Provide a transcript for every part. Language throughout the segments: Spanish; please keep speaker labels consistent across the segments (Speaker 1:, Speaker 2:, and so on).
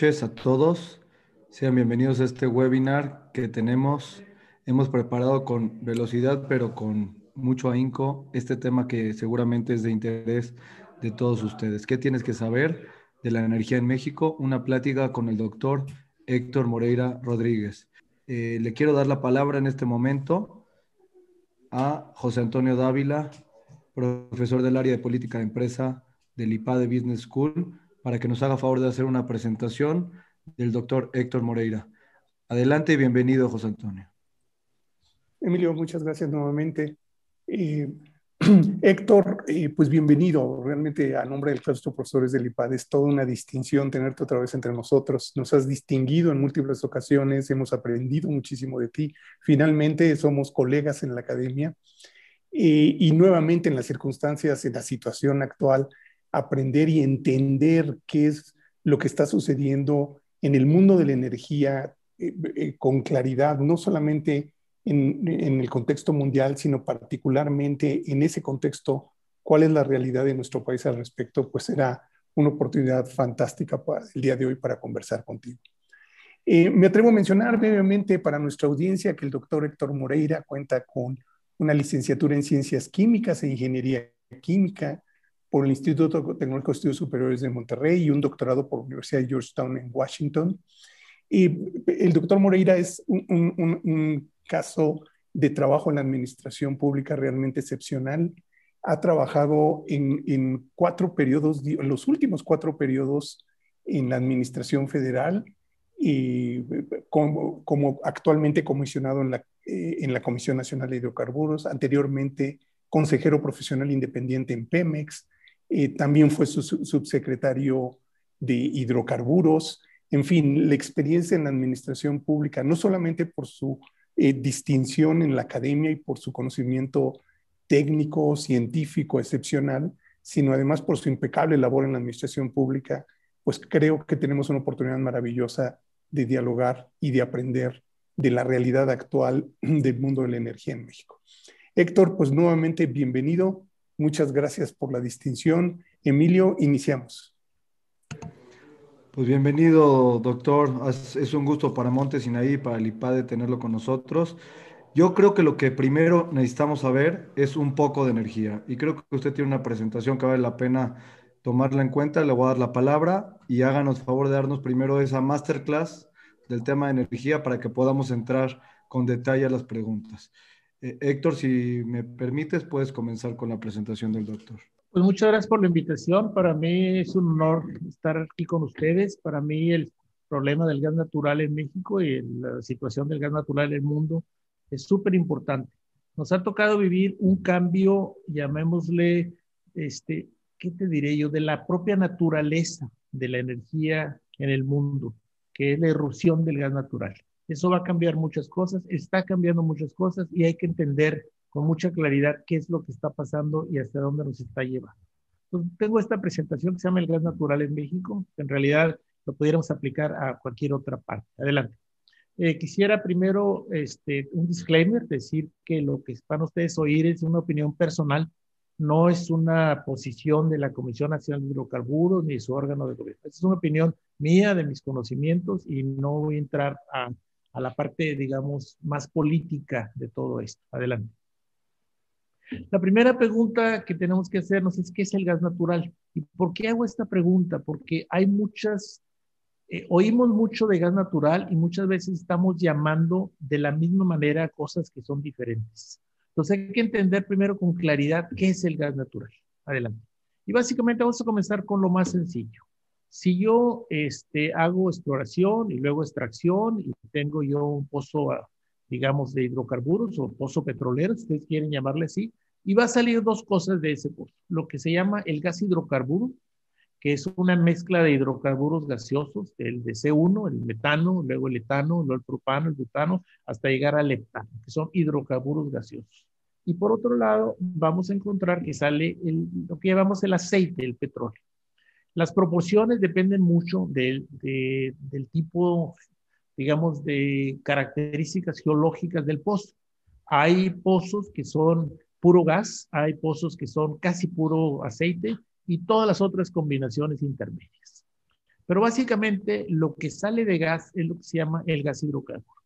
Speaker 1: noches a todos. Sean bienvenidos a este webinar que tenemos. Hemos preparado con velocidad, pero con mucho ahínco, este tema que seguramente es de interés de todos ustedes. ¿Qué tienes que saber de la energía en México? Una plática con el doctor Héctor Moreira Rodríguez. Eh, le quiero dar la palabra en este momento a José Antonio Dávila, profesor del área de política de empresa del IPADE Business School, para que nos haga favor de hacer una presentación del doctor Héctor Moreira. Adelante y bienvenido, José Antonio.
Speaker 2: Emilio, muchas gracias nuevamente. Eh, Héctor, eh, pues bienvenido. Realmente a nombre del claustro profesores del IPAD es toda una distinción tenerte otra vez entre nosotros. Nos has distinguido en múltiples ocasiones, hemos aprendido muchísimo de ti. Finalmente somos colegas en la academia eh, y nuevamente en las circunstancias, en la situación actual, aprender y entender qué es lo que está sucediendo en el mundo de la energía eh, eh, con claridad, no solamente en, el contexto mundial, sino particularmente en ese contexto, cuál es la realidad de nuestro país al respecto, pues será una oportunidad fantástica para el día de hoy para conversar contigo. Eh, me atrevo a mencionar brevemente para nuestra audiencia que el doctor Héctor Moreira cuenta con una licenciatura en Ciencias Químicas e Ingeniería Química, por el Instituto Tecnológico de Estudios Superiores de Monterrey y un doctorado por la Universidad de Georgetown en Washington. Y el doctor Moreira es un, caso de trabajo en la administración pública realmente excepcional. Ha trabajado en, cuatro periodos, en los últimos cuatro periodos en la administración federal y como, como actualmente comisionado en la, eh, en la Comisión Nacional de Hidrocarburos, anteriormente consejero profesional independiente en Pemex, eh, también fue su, subsecretario de hidrocarburos. En fin, la experiencia en la administración pública, no solamente por su eh, distinción en la academia y por su conocimiento técnico, científico excepcional, sino además por su impecable labor en la administración pública, pues creo que tenemos una oportunidad maravillosa de dialogar y de aprender de la realidad actual del mundo de la energía en México. Héctor, pues nuevamente bienvenido. Muchas gracias por la distinción. Emilio, iniciamos.
Speaker 1: Pues bienvenido, doctor. Es un gusto para Montes Sinaí, para el IPADE tenerlo con nosotros. Yo creo que lo que primero necesitamos saber es un poco de energía. Y creo que usted tiene una presentación que vale la pena tomarla en cuenta. Le voy a dar la palabra y háganos favor de darnos primero esa masterclass del tema de energía para que podamos entrar con detalle a las preguntas. Eh, Héctor, si me permites, puedes comenzar con la presentación del doctor.
Speaker 3: Pues muchas gracias por la invitación. Para mí es un honor estar aquí con ustedes. Para mí el problema del gas natural en México y la situación del gas natural en el mundo es súper importante. Nos ha tocado vivir un cambio, llamémosle, este, ¿qué te diré yo? De la propia naturaleza de la energía en el mundo, que es la erupción del gas natural. Eso va a cambiar muchas cosas, está cambiando muchas cosas y hay que entender con mucha claridad qué es lo que está pasando y hasta dónde nos está llevando. Entonces, tengo esta presentación que se llama El gas natural en México, que en realidad lo pudiéramos aplicar a cualquier otra parte. Adelante. Eh, quisiera primero este, un disclaimer, decir que lo que van ustedes oír es una opinión personal, no es una posición de la Comisión Nacional de Hidrocarburos ni su órgano de gobierno. Es una opinión mía, de mis conocimientos, y no voy a entrar a a la parte, digamos, más política de todo esto. Adelante. La primera pregunta que tenemos que hacernos es, ¿qué es el gas natural? ¿Y por qué hago esta pregunta? Porque hay muchas, eh, oímos mucho de gas natural y muchas veces estamos llamando de la misma manera cosas que son diferentes. Entonces hay que entender primero con claridad qué es el gas natural. Adelante. Y básicamente vamos a comenzar con lo más sencillo. Si yo este, hago exploración y luego extracción y tengo yo un pozo, ah, digamos, de hidrocarburos o pozo petrolero, si ustedes quieren llamarle así, y va a salir dos cosas de ese pozo. Lo que se llama el gas hidrocarburo, que es una mezcla de hidrocarburos gaseosos, el de C1, el metano, luego el etano, luego el propano, el butano, hasta llegar al heptano, que son hidrocarburos gaseosos. Y por otro lado, vamos a encontrar que sale lo que llamamos el aceite, el petróleo. Las proporciones dependen mucho del, tipo, digamos, de características geológicas del pozo. Hay pozos que son puro gas, hay pozos que son casi puro aceite y todas las otras combinaciones intermedias. Pero básicamente lo que sale de gas es lo que se llama el gas hidrocarburo.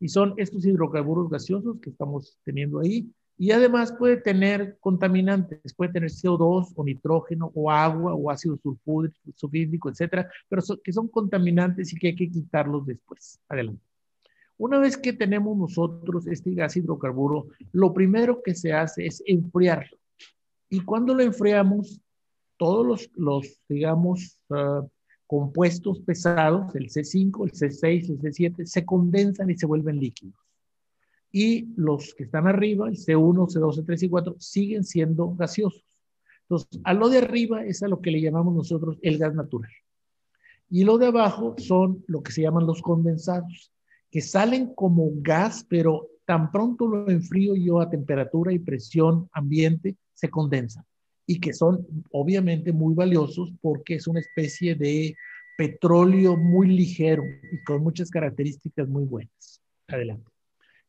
Speaker 3: Y son estos hidrocarburos gaseosos que estamos teniendo ahí. Y además puede tener contaminantes, puede tener CO2 o nitrógeno o agua o ácido sulfúrico, etcétera, pero que son contaminantes y que hay que quitarlos después. Adelante. Una vez que tenemos nosotros este gas hidrocarburo, lo primero que se hace es enfriarlo. Y cuando lo enfriamos, todos los, digamos, uh, compuestos pesados, el C5, el C6, el C7, se condensan y se vuelven líquidos. Y los que están arriba, el C1, C2, C3 y 4, siguen siendo gaseosos. Entonces, a lo de arriba es a lo que le llamamos nosotros el gas natural. Y lo de abajo son lo que se llaman los condensados, que salen como gas, pero tan pronto lo enfrío yo a temperatura y presión ambiente, se condensan y que son obviamente muy valiosos porque es una especie de petróleo muy ligero y con muchas características muy buenas. Adelante.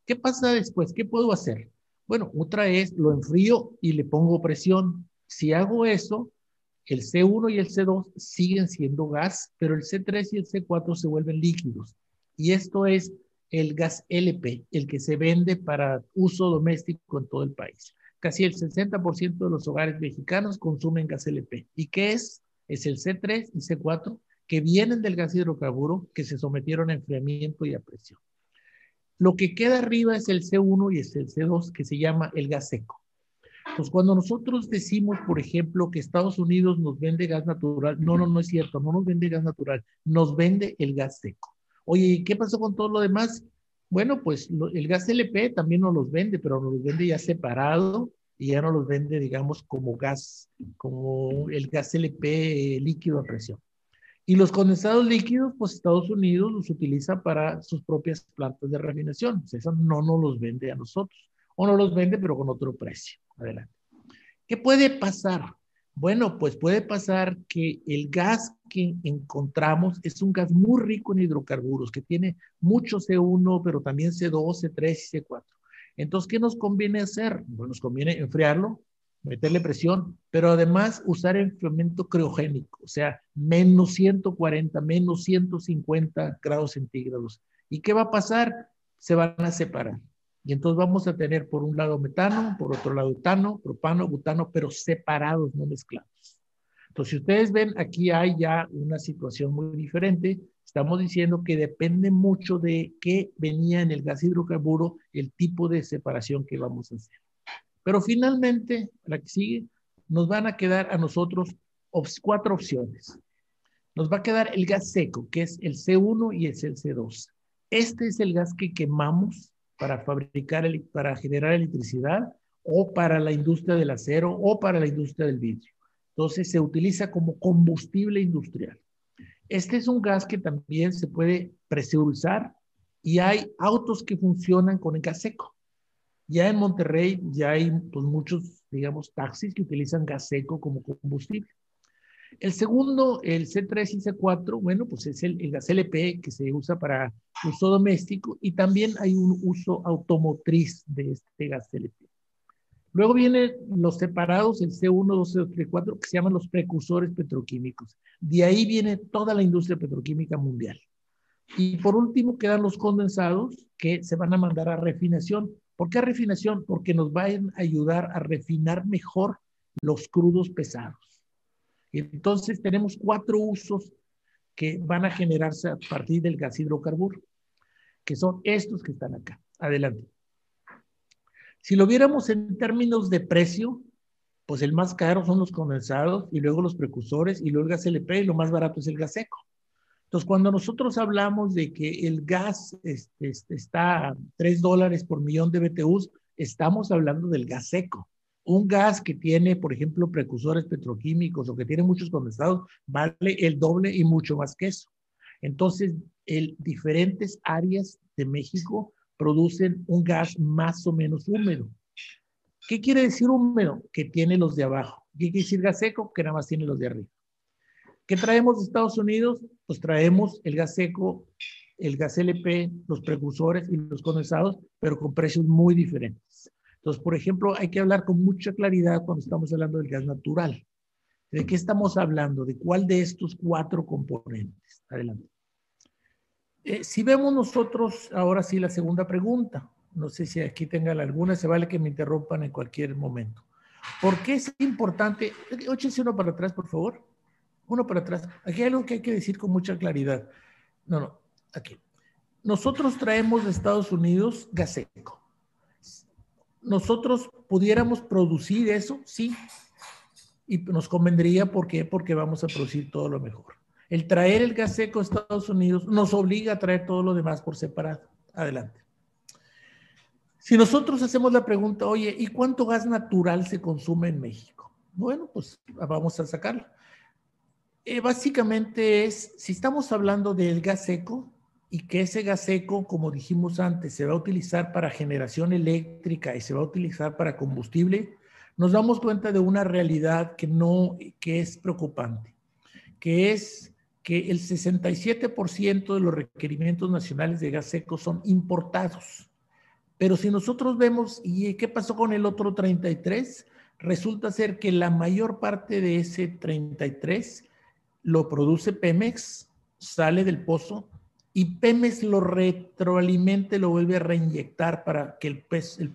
Speaker 3: ¿Qué pasa después? ¿Qué puedo hacer? Bueno, otra es lo enfrío y le pongo presión. Si hago eso, el C1 y el C2 siguen siendo gas, pero el C3 y el C4 se vuelven líquidos. Y esto es el gas LP, el que se vende para uso doméstico en todo el país casi el 60% de los hogares mexicanos consumen gas LP. ¿Y qué es? Es el C3 y C4 que vienen del gas hidrocarburo que se sometieron a enfriamiento y a presión. Lo que queda arriba es el C1 y es el C2 que se llama el gas seco. Pues cuando nosotros decimos, por ejemplo, que Estados Unidos nos vende gas natural, no, no, no es cierto, no nos vende gas natural, nos vende el gas seco. Oye, ¿qué pasó con todo lo demás? Bueno, pues el gas LP también nos los vende, pero nos los vende ya separado y ya no los vende, digamos, como gas, como el gas LP líquido a presión. Y los condensados líquidos, pues Estados Unidos los utiliza para sus propias plantas de refinación. O sea, eso no nos los vende a nosotros. O no los vende, pero con otro precio. Adelante. ¿Qué puede pasar? Bueno, pues puede pasar que el gas que encontramos es un gas muy rico en hidrocarburos, que tiene mucho C1, pero también C2, C3 y C4. Entonces, ¿qué nos conviene hacer? Bueno, nos conviene enfriarlo, meterle presión, pero además usar enfriamiento criogénico, o sea, menos 140, menos 150 grados centígrados. ¿Y qué va a pasar? Se van a separar. Y entonces vamos a tener por un lado metano, por otro lado etano, propano, butano, pero separados, no mezclados. Entonces, si ustedes ven, aquí hay ya una situación muy diferente. Estamos diciendo que depende mucho de qué venía en el gas hidrocarburo, el tipo de separación que vamos a hacer. Pero finalmente, la que sigue, nos van a quedar a nosotros cuatro opciones. Nos va a quedar el gas seco, que es el C1 y es el C2. Este es el gas que quemamos para fabricar, para generar electricidad o para la industria del acero o para la industria del vidrio. Entonces se utiliza como combustible industrial. Este es un gas que también se puede presurizar y hay autos que funcionan con el gas seco. Ya en Monterrey ya hay pues, muchos, digamos, taxis que utilizan gas seco como combustible. El segundo, el C3 y C4, bueno, pues es el, gas LP que se usa para uso doméstico y también hay un uso automotriz de este gas LP. Luego vienen los separados, el C1, 2, 3, 4, que se llaman los precursores petroquímicos. De ahí viene toda la industria petroquímica mundial. Y por último quedan los condensados que se van a mandar a refinación. ¿Por qué refinación? Porque nos van a ayudar a refinar mejor los crudos pesados. Entonces tenemos cuatro usos que van a generarse a partir del gas hidrocarburo, que son estos que están acá. Adelante. Si lo viéramos en términos de precio, pues el más caro son los condensados y luego los precursores y luego el gas LP y lo más barato es el gas seco. Entonces, cuando nosotros hablamos de que el gas este, este, está a 3 dólares por millón de BTUs, estamos hablando del gas seco un gas que tiene, por ejemplo, precursores petroquímicos o que tiene muchos condensados, vale el doble y mucho más que eso. Entonces, el, diferentes áreas de México producen un gas más o menos húmedo. ¿Qué quiere decir húmedo? Que tiene los de abajo. ¿Qué quiere decir gas seco? Que nada más tiene los de arriba. ¿Qué traemos de Estados Unidos? Pues traemos el gas seco, el gas LP, los precursores y los condensados, pero con precios muy diferentes. Entonces, por ejemplo, hay que hablar con mucha claridad cuando estamos hablando del gas natural. ¿De qué estamos hablando? ¿De cuál de estos cuatro componentes? Adelante. Eh, si vemos nosotros, ahora sí, la segunda pregunta. No sé si aquí tengan alguna, se vale que me interrumpan en cualquier momento. ¿Por qué es importante? Óchense uno para atrás, por favor. Uno para atrás. Aquí hay algo que hay que decir con mucha claridad. No, no, aquí. Nosotros traemos de Estados Unidos gas seco. Nosotros pudiéramos producir eso, sí, y nos convendría, ¿por qué? Porque vamos a producir todo lo mejor. El traer el gas seco a Estados Unidos nos obliga a traer todo lo demás por separado. Adelante. Si nosotros hacemos la pregunta, oye, ¿y cuánto gas natural se consume en México? Bueno, pues vamos a sacarlo. Eh, básicamente es, si estamos hablando del gas seco y que ese gas seco, como dijimos antes, se va a utilizar para generación eléctrica y se va a utilizar para combustible, nos damos cuenta de una realidad que no, que es preocupante, que es que el 67% de los requerimientos nacionales de gas seco son importados. Pero si nosotros vemos, ¿y qué pasó con el otro 33? Resulta ser que la mayor parte de ese 33 lo produce Pemex, sale del pozo y Pemex lo retroalimente, lo vuelve a reinyectar para que el,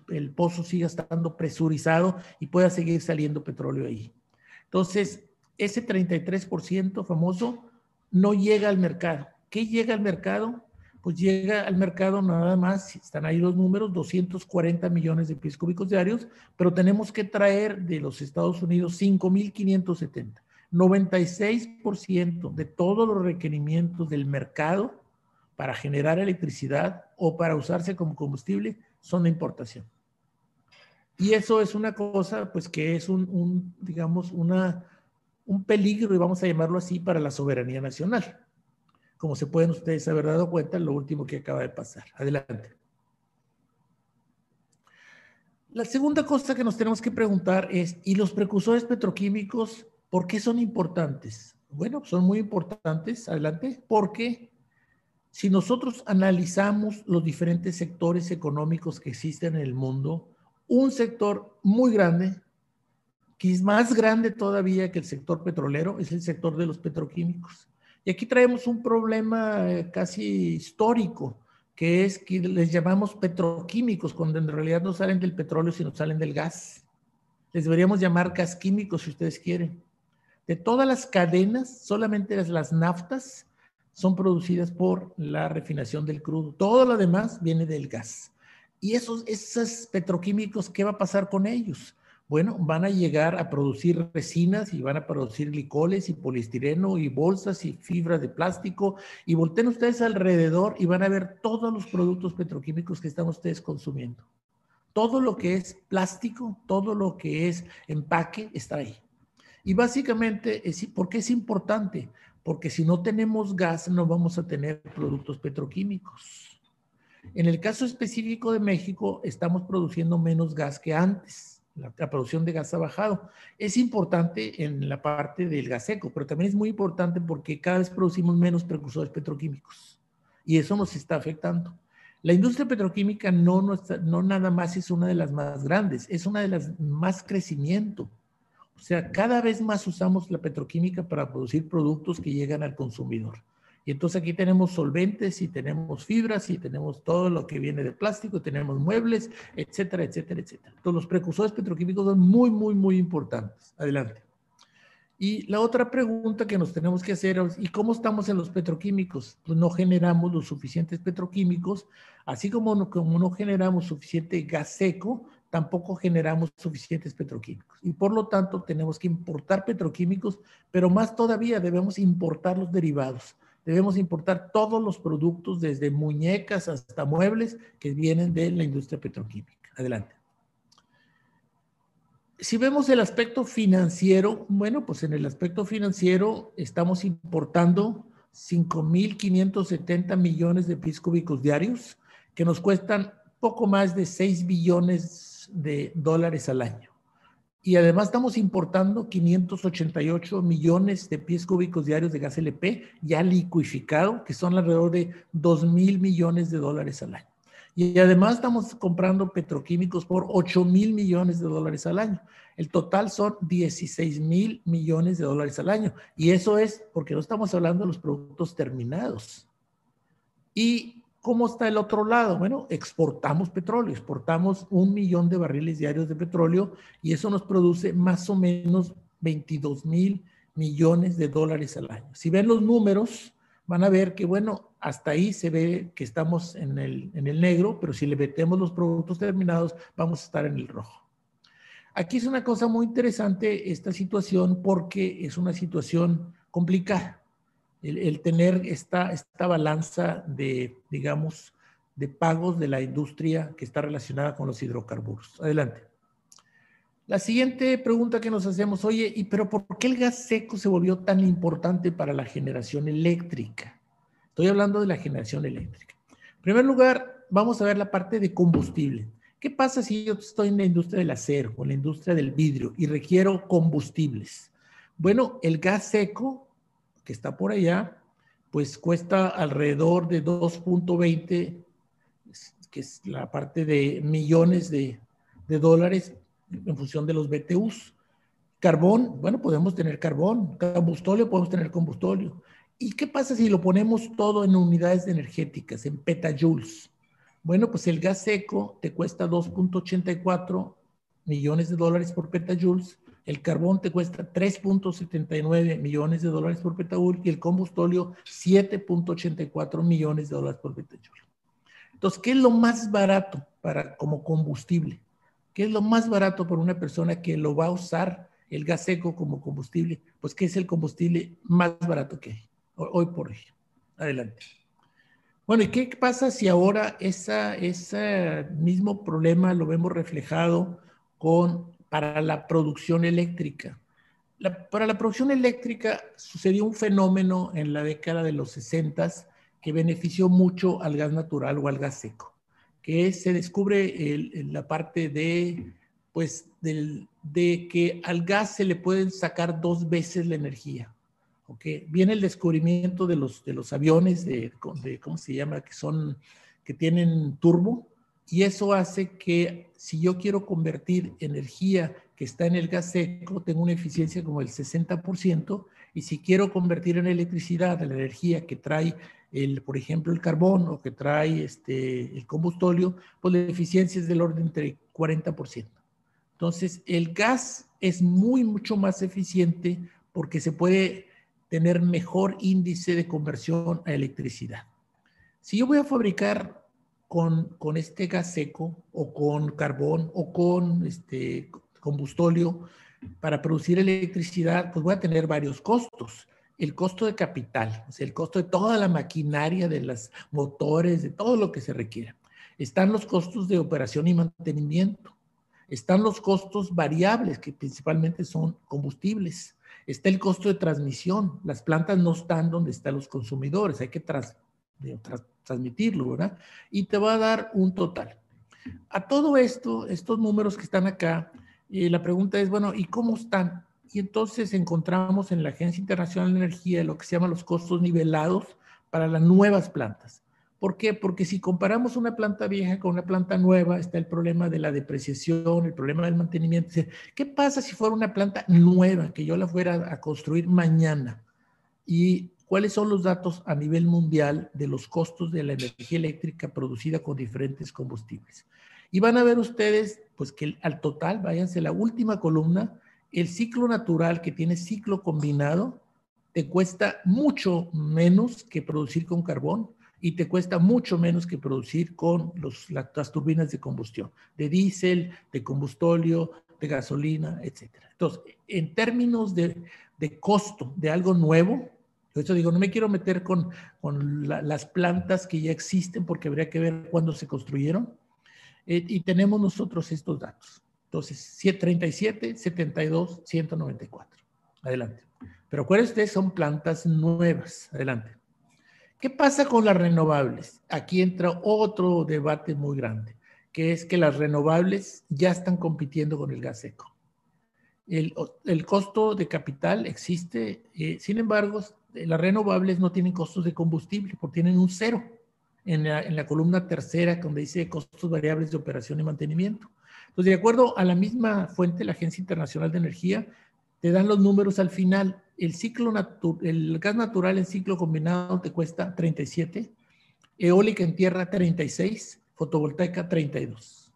Speaker 3: el, pozo siga estando presurizado y pueda seguir saliendo petróleo ahí. Entonces, ese 33% famoso no llega al mercado. ¿Qué llega al mercado? Pues llega al mercado nada más, están ahí los números, 240 millones de pies cúbicos diarios, pero tenemos que traer de los Estados Unidos 5.570. 96% de todos los requerimientos del mercado para generar electricidad o para usarse como combustible son de importación. Y eso es una cosa, pues que es un, digamos, una, un peligro, y vamos a llamarlo así, para la soberanía nacional. Como se pueden ustedes haber dado cuenta, lo último que acaba de pasar. Adelante. La segunda cosa que nos tenemos que preguntar es, ¿y los precursores petroquímicos ¿Por qué son importantes? Bueno, son muy importantes, adelante, porque si nosotros analizamos los diferentes sectores económicos que existen en el mundo, un sector muy grande, que es más grande todavía que el sector petrolero, es el sector de los petroquímicos. Y aquí traemos un problema eh, casi histórico, que es que les llamamos petroquímicos, cuando en realidad no salen del petróleo, sino salen del gas. Les deberíamos llamar gas químicos si ustedes quieren. De todas las cadenas, solamente las, naftas son producidas por la refinación del crudo. Todo lo demás viene del gas. Y esos, esos petroquímicos, ¿qué va a pasar con ellos? Bueno, van a llegar a producir resinas y van a producir glicoles y poliestireno y bolsas y fibras de plástico. Y volteen ustedes alrededor y van a ver todos los productos petroquímicos que están ustedes consumiendo. Todo lo que es plástico, todo lo que es empaque está ahí. Y básicamente, ¿por qué es importante? Porque si no tenemos gas, no vamos a tener productos petroquímicos. En el caso específico de México, estamos produciendo menos gas que antes. La, producción de gas ha bajado. Es importante en la parte del gas seco, pero también es muy importante porque cada vez producimos menos precursores petroquímicos. Y eso nos está afectando. La industria petroquímica no, no, no nada más es una de las más grandes, es una de las más crecimiento. O sea, cada vez más usamos la petroquímica para producir productos que llegan al consumidor. Y entonces aquí tenemos solventes y tenemos fibras y tenemos todo lo que viene de plástico, tenemos muebles, etcétera, etcétera, etcétera. Entonces los precursores petroquímicos son muy, muy, muy importantes. Adelante. Y la otra pregunta que nos tenemos que hacer es, ¿y cómo estamos en los petroquímicos? Pues no generamos los suficientes petroquímicos, así como no, como no generamos suficiente gas seco, tampoco generamos suficientes petroquímicos. Y por lo tanto tenemos que importar petroquímicos, pero más todavía debemos importar los derivados. Debemos importar todos los productos, desde muñecas hasta muebles, que vienen de la industria petroquímica. Adelante. Si vemos el aspecto financiero, bueno, pues en el aspecto financiero estamos importando 5.570 millones de pies cúbicos diarios, que nos cuestan poco más de 6 billones de dólares al año. Y además estamos importando 588 millones de pies cúbicos diarios de gas LP ya liquificado, que son alrededor de 2 mil millones de dólares al año. Y además estamos comprando petroquímicos por 8 mil millones de dólares al año. El total son 16 mil millones de dólares al año. Y eso es porque no estamos hablando de los productos terminados. ¿Y cómo está el otro lado? Bueno, exportamos petróleo, exportamos un millón de barriles diarios de petróleo y eso nos produce más o menos 22 mil millones de dólares al año. Si ven los números, van a ver que, bueno, hasta ahí se ve que estamos en el, en el negro, pero si le metemos los productos terminados, vamos a estar en el rojo. Aquí es una cosa muy interesante esta situación porque es una situación complicada. El, tener esta, esta balanza de, digamos, de pagos de la industria que está relacionada con los hidrocarburos. Adelante. La siguiente pregunta que nos hacemos, oye, ¿y pero por qué el gas seco se volvió tan importante para la generación eléctrica? Estoy hablando de la generación eléctrica. En primer lugar, vamos a ver la parte de combustible. ¿Qué pasa si yo estoy en la industria del acero o en la industria del vidrio y requiero combustibles? Bueno, el gas seco que está por allá, pues cuesta alrededor de 2.20, que es la parte de millones de, de dólares en función de los BTUs. Carbón, bueno, podemos tener carbón. Combustóleo, podemos tener combustóleo. ¿Y qué pasa si lo ponemos todo en unidades energéticas, en petajoules? Bueno, pues el gas seco te cuesta 2.84 millones de dólares por petajoules, el carbón te cuesta 3.79 millones de dólares por petajoule y el combustóleo 7.84 millones de dólares por petajoule. Entonces, ¿qué es lo más barato para como combustible? ¿Qué es lo más barato para una persona que lo va a usar el gas seco como combustible? Pues ¿qué es el combustible más barato que hay hoy por hoy? Adelante. Bueno, ¿y qué pasa si ahora ese mismo problema lo vemos reflejado con, para la producción eléctrica? para la producción eléctrica sucedió un fenómeno en la década de los 60 que benefició mucho al gas natural o al gas seco que se descubre el, la parte de, pues, del, de que al gas se le pueden sacar dos veces la energía. ¿okay? Viene el descubrimiento de los, de los aviones, de, de, ¿cómo se llama? Que son, que tienen turbo, y eso hace que si yo quiero convertir energía que está en el gas seco, tengo una eficiencia como el 60%, y si quiero convertir en electricidad la energía que trae el, por ejemplo, el carbón o que trae este, el combustóleo, pues la eficiencia es del orden entre 40%. Entonces, el gas es muy, mucho más eficiente porque se puede tener mejor índice de conversión a electricidad. Si yo voy a fabricar con, con este gas seco o con carbón o con este combustóleo para producir electricidad, pues voy a tener varios costos el costo de capital, o sea, el costo de toda la maquinaria, de los motores, de todo lo que se requiera. Están los costos de operación y mantenimiento. Están los costos variables, que principalmente son combustibles. Está el costo de transmisión. Las plantas no están donde están los consumidores, hay que transmitirlo, ¿verdad? Y te va a dar un total. A todo esto, estos números que están acá, eh, la pregunta es, bueno, ¿y cómo están? Y entonces encontramos en la Agencia Internacional de Energía lo que se llama los costos nivelados para las nuevas plantas. ¿Por qué? Porque si comparamos una planta vieja con una planta nueva, está el problema de la depreciación, el problema del mantenimiento. ¿Qué pasa si fuera una planta nueva, que yo la fuera a construir mañana? ¿Y cuáles son los datos a nivel mundial de los costos de la energía eléctrica producida con diferentes combustibles? Y van a ver ustedes, pues que al total, váyanse la última columna, el ciclo natural que tiene ciclo combinado te cuesta mucho menos que producir con carbón y te cuesta mucho menos que producir con las turbinas de combustión, de diésel, de combustóleo, de gasolina, etc. Entonces, en términos de, costo de algo nuevo, yo eso digo, no me quiero meter con, con las plantas que ya existen porque habría que ver cuándo se construyeron. Eh, y tenemos nosotros estos datos. Entonces, 37, 72, 194. Adelante. Pero ustedes son plantas nuevas. Adelante. ¿Qué pasa con las renovables? Aquí entra otro debate muy grande, que es que las renovables ya están compitiendo con el gas seco. El, costo de capital existe, eh, sin embargo, las renovables no tienen costos de combustible, porque tienen un cero. en la, columna tercera, donde dice costos variables de operación y mantenimiento. Entonces, de acuerdo a la misma fuente, la Agencia Internacional de Energía, te dan los números al final. El, ciclo el gas natural en ciclo combinado te cuesta 37, eólica en tierra 36, fotovoltaica 32.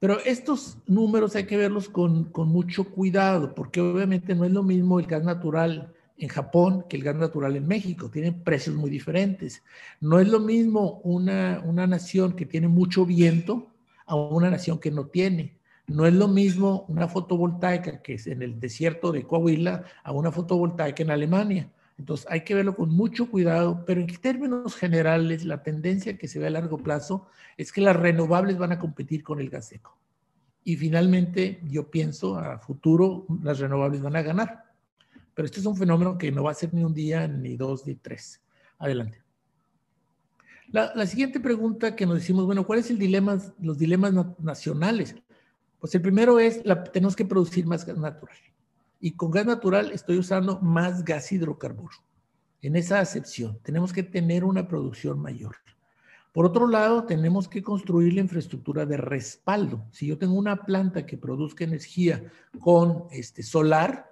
Speaker 3: Pero estos números hay que verlos con, con mucho cuidado, porque obviamente no es lo mismo el gas natural en Japón que el gas natural en México. Tienen precios muy diferentes. No es lo mismo una, una nación que tiene mucho viento a una nación que no tiene. No es lo mismo una fotovoltaica que es en el desierto de Coahuila a una fotovoltaica en Alemania. Entonces hay que verlo con mucho cuidado, pero en términos generales la tendencia que se ve a largo plazo es que las renovables van a competir con el gas seco. Y finalmente yo pienso a futuro las renovables van a ganar. Pero este es un fenómeno que no va a ser ni un día, ni dos, ni tres. Adelante. La, siguiente pregunta que nos decimos, bueno, ¿cuáles son dilema, los dilemas nacionales? Pues el primero es, la, tenemos que producir más gas natural y con gas natural estoy usando más gas hidrocarburo. En esa acepción, tenemos que tener una producción mayor. Por otro lado, tenemos que construir la infraestructura de respaldo. Si yo tengo una planta que produzca energía con este solar,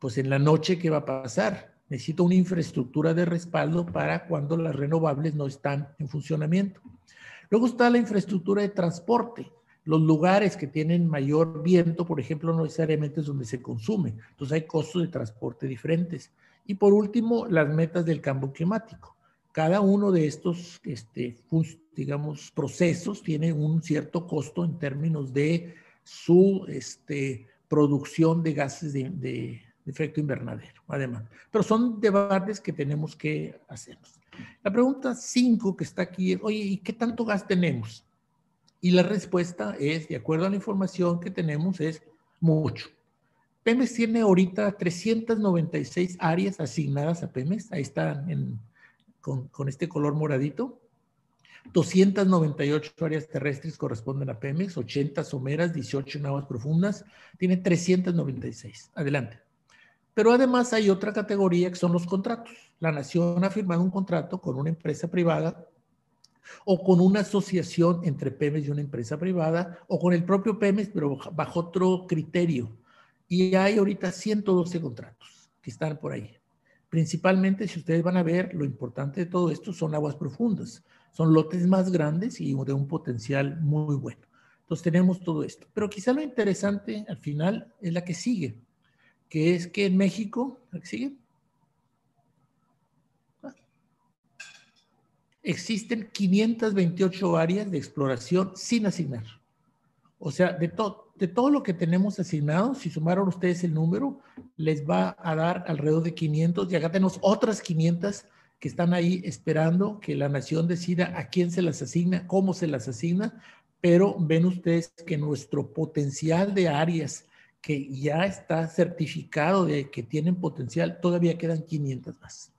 Speaker 3: pues en la noche, ¿qué va a pasar? Necesito una infraestructura de respaldo para cuando las renovables no están en funcionamiento. Luego está la infraestructura de transporte los lugares que tienen mayor viento, por ejemplo, no necesariamente es donde se consume. Entonces hay costos de transporte diferentes. Y por último, las metas del cambio climático. Cada uno de estos, este, digamos, procesos tiene un cierto costo en términos de su este, producción de gases de, de efecto invernadero, además. Pero son debates que tenemos que hacernos. La pregunta 5 que está aquí es, oye, ¿y qué tanto gas tenemos? Y la respuesta es, de acuerdo a la información que tenemos, es mucho. Pemex tiene ahorita 396 áreas asignadas a Pemex, ahí están con, con, este color moradito. 298 áreas terrestres corresponden a Pemex, 80 someras, 18 en aguas profundas, tiene 396. Adelante. Pero además hay otra categoría que son los contratos. La nación ha firmado un contrato con una empresa privada o con una asociación entre Pemex y una empresa privada, o con el propio Pemex, pero bajo otro criterio. Y hay ahorita 112 contratos que están por ahí. Principalmente, si ustedes van a ver, lo importante de todo esto son aguas profundas. Son lotes más grandes y de un potencial muy bueno. Entonces tenemos todo esto. Pero quizá lo interesante al final es la que sigue, que es que en México, ¿la que sigue? existen 528 áreas de exploración sin asignar. O sea, de, de todo lo que tenemos asignado, si sumaron ustedes el número, les va a dar alrededor de 500 y acá tenemos otras 500 que están ahí esperando que la nación decida a quién se las asigna, cómo se las asigna, pero ven ustedes que nuestro potencial de áreas que ya está certificado de que tienen potencial, todavía quedan 500 más.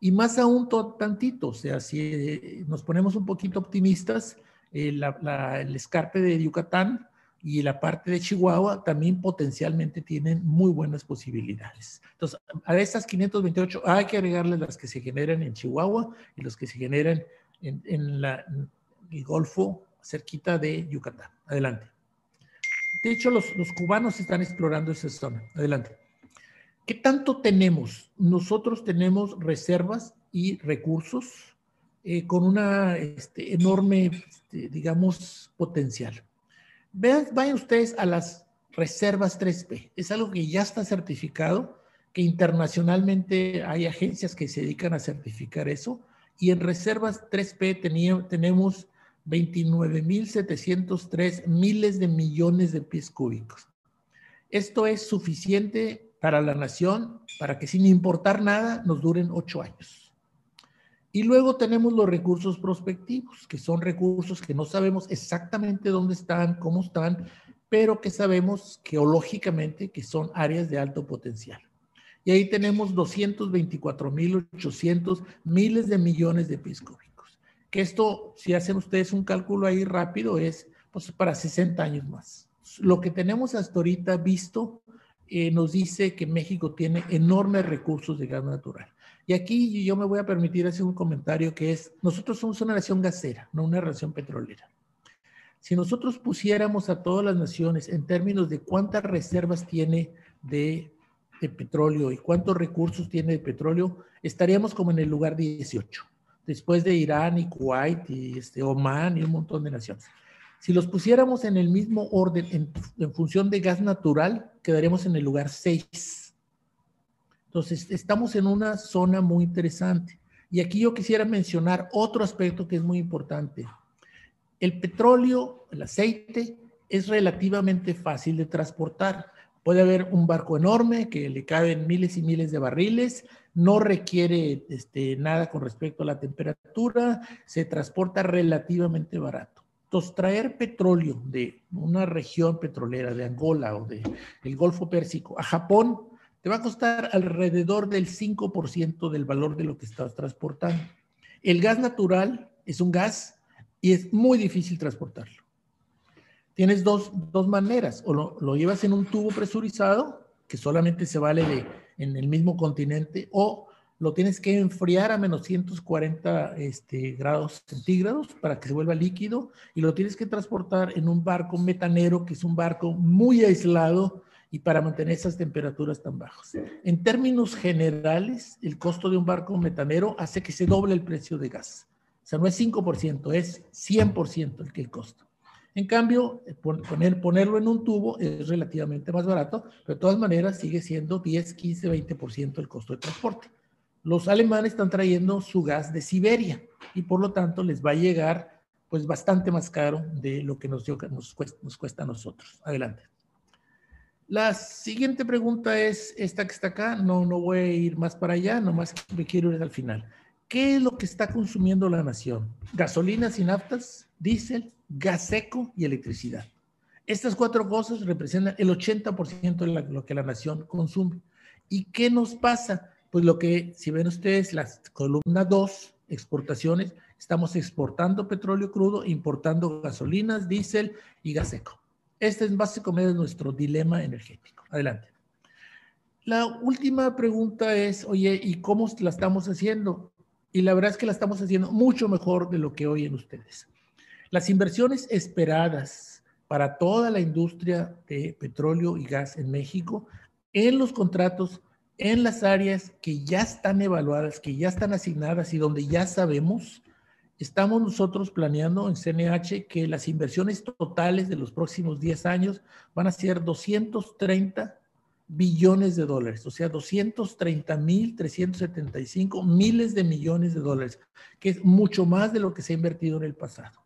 Speaker 3: Y más aún tantito, o sea, si eh, nos ponemos un poquito optimistas, eh, el escarpe de Yucatán y la parte de Chihuahua también potencialmente tienen muy buenas posibilidades. Entonces, a estas 528 hay que agregarle las que se generan en Chihuahua y los que se generan en, el Golfo cerquita de Yucatán. Adelante. De hecho, los, los cubanos están explorando esa zona. Adelante. ¿Qué tanto tenemos? Nosotros tenemos reservas y recursos eh, con una este, enorme, este, digamos, potencial. Vean, vayan ustedes a las reservas 3P. Es algo que ya está certificado, que internacionalmente hay agencias que se dedican a certificar eso. Y en reservas 3P tenemos 29.703 miles de millones de pies cúbicos. Esto es suficiente para la nación, para que sin importar nada nos duren ocho años. Y luego tenemos los recursos prospectivos, que son recursos que no sabemos exactamente dónde están, cómo están, pero que sabemos geológicamente que son áreas de alto potencial. Y ahí tenemos 224.800 miles de millones de pies cúbicos. Que esto, si hacen ustedes un cálculo ahí rápido, es pues, para 60 años más. Lo que tenemos hasta ahorita visto eh, nos dice que México tiene enormes recursos de gas natural. Y aquí yo me voy a permitir hacer un comentario que es, nosotros somos una nación gasera, no una nación petrolera. Si nosotros pusiéramos a todas las naciones en términos de cuántas reservas tiene de, de petróleo y cuántos recursos tiene de petróleo, estaríamos como en el lugar 18, después de Irán y Kuwait y este, Oman y un montón de naciones. Si los pusiéramos en el mismo orden en, en función de gas natural, quedaríamos en el lugar 6 entonces, estamos en una zona muy interesante. Y aquí yo quisiera mencionar otro aspecto que es muy importante. El petróleo, el aceite, es relativamente fácil de transportar. Puede haber un barco enorme que le caben miles y miles de barriles, no requiere este, nada con respecto a la temperatura, se transporta relativamente barato. Entonces, traer petróleo de una región petrolera, de Angola o del el Golfo Pérsico, a Japón te va a costar alrededor del 5% del valor de lo que estás transportando. El gas natural es un gas y es muy difícil transportarlo. Tienes dos, maneras, o lo, llevas en un tubo presurizado, que solamente se vale de, en el mismo continente, o lo tienes que enfriar a menos 140 este, grados centígrados para que se vuelva líquido y lo tienes que transportar en un barco metanero, que es un barco muy aislado y para mantener esas temperaturas tan bajas. En términos generales, el costo de un barco metanero hace que se doble el precio de gas. O sea, no es 5%, es 100% el que el costo. En cambio, poner, ponerlo en un tubo es relativamente más barato, pero de todas maneras sigue siendo 10, 15, 20% el costo de transporte. Los alemanes están trayendo su gas de Siberia y por lo tanto les va a llegar pues bastante más caro de lo que nos, nos, cuesta, nos cuesta a nosotros. Adelante. La siguiente pregunta es esta que está acá. No, no voy a ir más para allá, nomás me quiero ir al final. ¿Qué es lo que está consumiendo la nación? Gasolinas y naftas, diésel, gas seco y electricidad. Estas cuatro cosas representan el 80% de lo que la nación consume. ¿Y qué nos pasa? Pues lo que, si ven ustedes, la columna 2, exportaciones, estamos exportando petróleo crudo, importando gasolinas, diésel y gas seco. Este es básicamente nuestro dilema energético. Adelante. La última pregunta es, oye, ¿y cómo la estamos haciendo? Y la verdad es que la estamos haciendo mucho mejor de lo que oyen ustedes. Las inversiones esperadas para toda la industria de petróleo y gas en México, en los contratos, en las áreas que ya están evaluadas, que ya están asignadas y donde ya sabemos, Estamos nosotros planeando en CNH que las inversiones totales de los próximos 10 años van a ser 230 billones de dólares, o sea, 230 mil 375 miles de millones de dólares, que es mucho más de lo que se ha invertido en el pasado.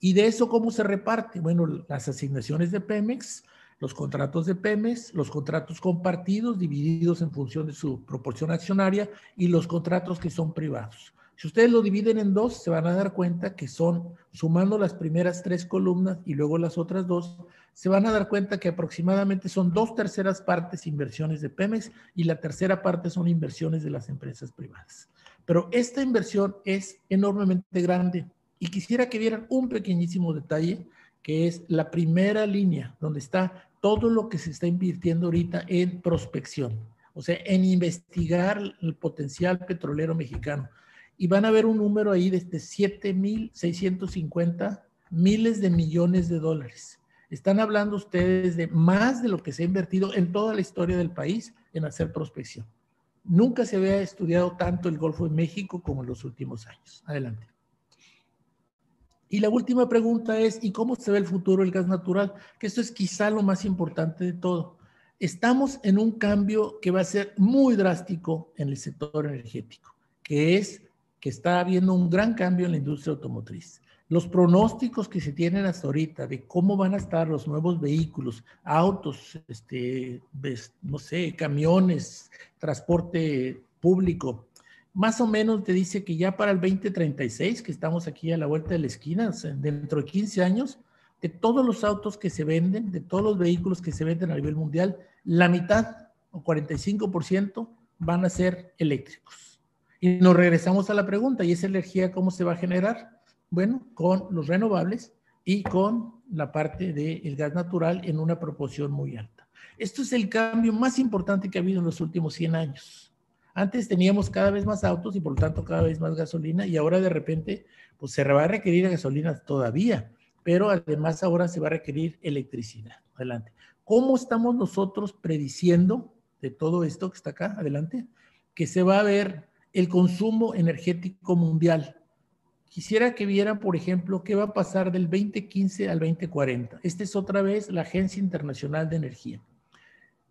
Speaker 3: ¿Y de eso cómo se reparte? Bueno, las asignaciones de Pemex, los contratos de Pemex, los contratos compartidos divididos en función de su proporción accionaria y los contratos que son privados. Si ustedes lo dividen en dos, se van a dar cuenta que son, sumando las primeras tres columnas y luego las otras dos, se van a dar cuenta que aproximadamente son dos terceras partes inversiones de Pemex y la tercera parte son inversiones de las empresas privadas. Pero esta inversión es enormemente grande y quisiera que vieran un pequeñísimo detalle que es la primera línea donde está todo lo que se está invirtiendo ahorita en prospección, o sea, en investigar el potencial petrolero mexicano y van a ver un número ahí de 7.650 miles de millones de dólares. Están hablando ustedes de más de lo que se ha invertido en toda la historia del país en hacer prospección. Nunca se había estudiado tanto el Golfo de México como en los últimos años. Adelante. Y la última pregunta es, ¿y cómo se ve el futuro del gas natural? Que esto es quizá lo más importante de todo. Estamos en un cambio que va a ser muy drástico en el sector energético, que es que está habiendo un gran cambio en la industria automotriz. Los pronósticos que se tienen hasta ahorita de cómo van a estar los nuevos vehículos, autos, este, no sé, camiones, transporte público, más o menos te dice que ya para el 2036, que estamos aquí a la vuelta de la esquina, dentro de 15 años, de todos los autos que se venden, de todos los vehículos que se venden a nivel mundial, la mitad o 45% van a ser eléctricos. Y nos regresamos a la pregunta, ¿y esa energía cómo se va a generar? Bueno, con los renovables y con la parte del gas natural en una proporción muy alta. Esto es el cambio más importante que ha habido en los últimos 100 años. Antes teníamos cada vez más autos y por lo tanto cada vez más gasolina y ahora de repente pues se va a requerir gasolina todavía, pero además ahora se va a requerir electricidad. Adelante. ¿Cómo estamos nosotros prediciendo de todo esto que está acá? Adelante. Que se va a ver el consumo energético mundial. Quisiera que vieran, por ejemplo, qué va a pasar del 2015 al 2040. Esta es otra vez la Agencia Internacional de Energía.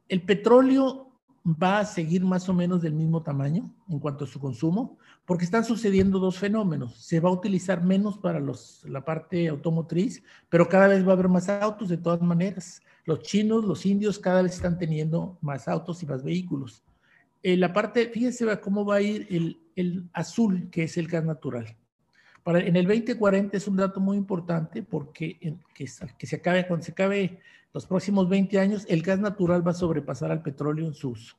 Speaker 3: El petróleo va a seguir más o menos del mismo tamaño en cuanto a su consumo, porque están sucediendo dos fenómenos. Se va a utilizar menos para los, la parte automotriz, pero cada vez va a haber más autos de todas maneras. Los chinos, los indios cada vez están teniendo más autos y más vehículos. Eh, la parte, fíjense cómo va a ir el, el azul, que es el gas natural. En el 2040 es un dato muy importante porque que, se acabe, cuando se acabe los próximos 20 años, el gas natural va a sobrepasar al petróleo en su uso.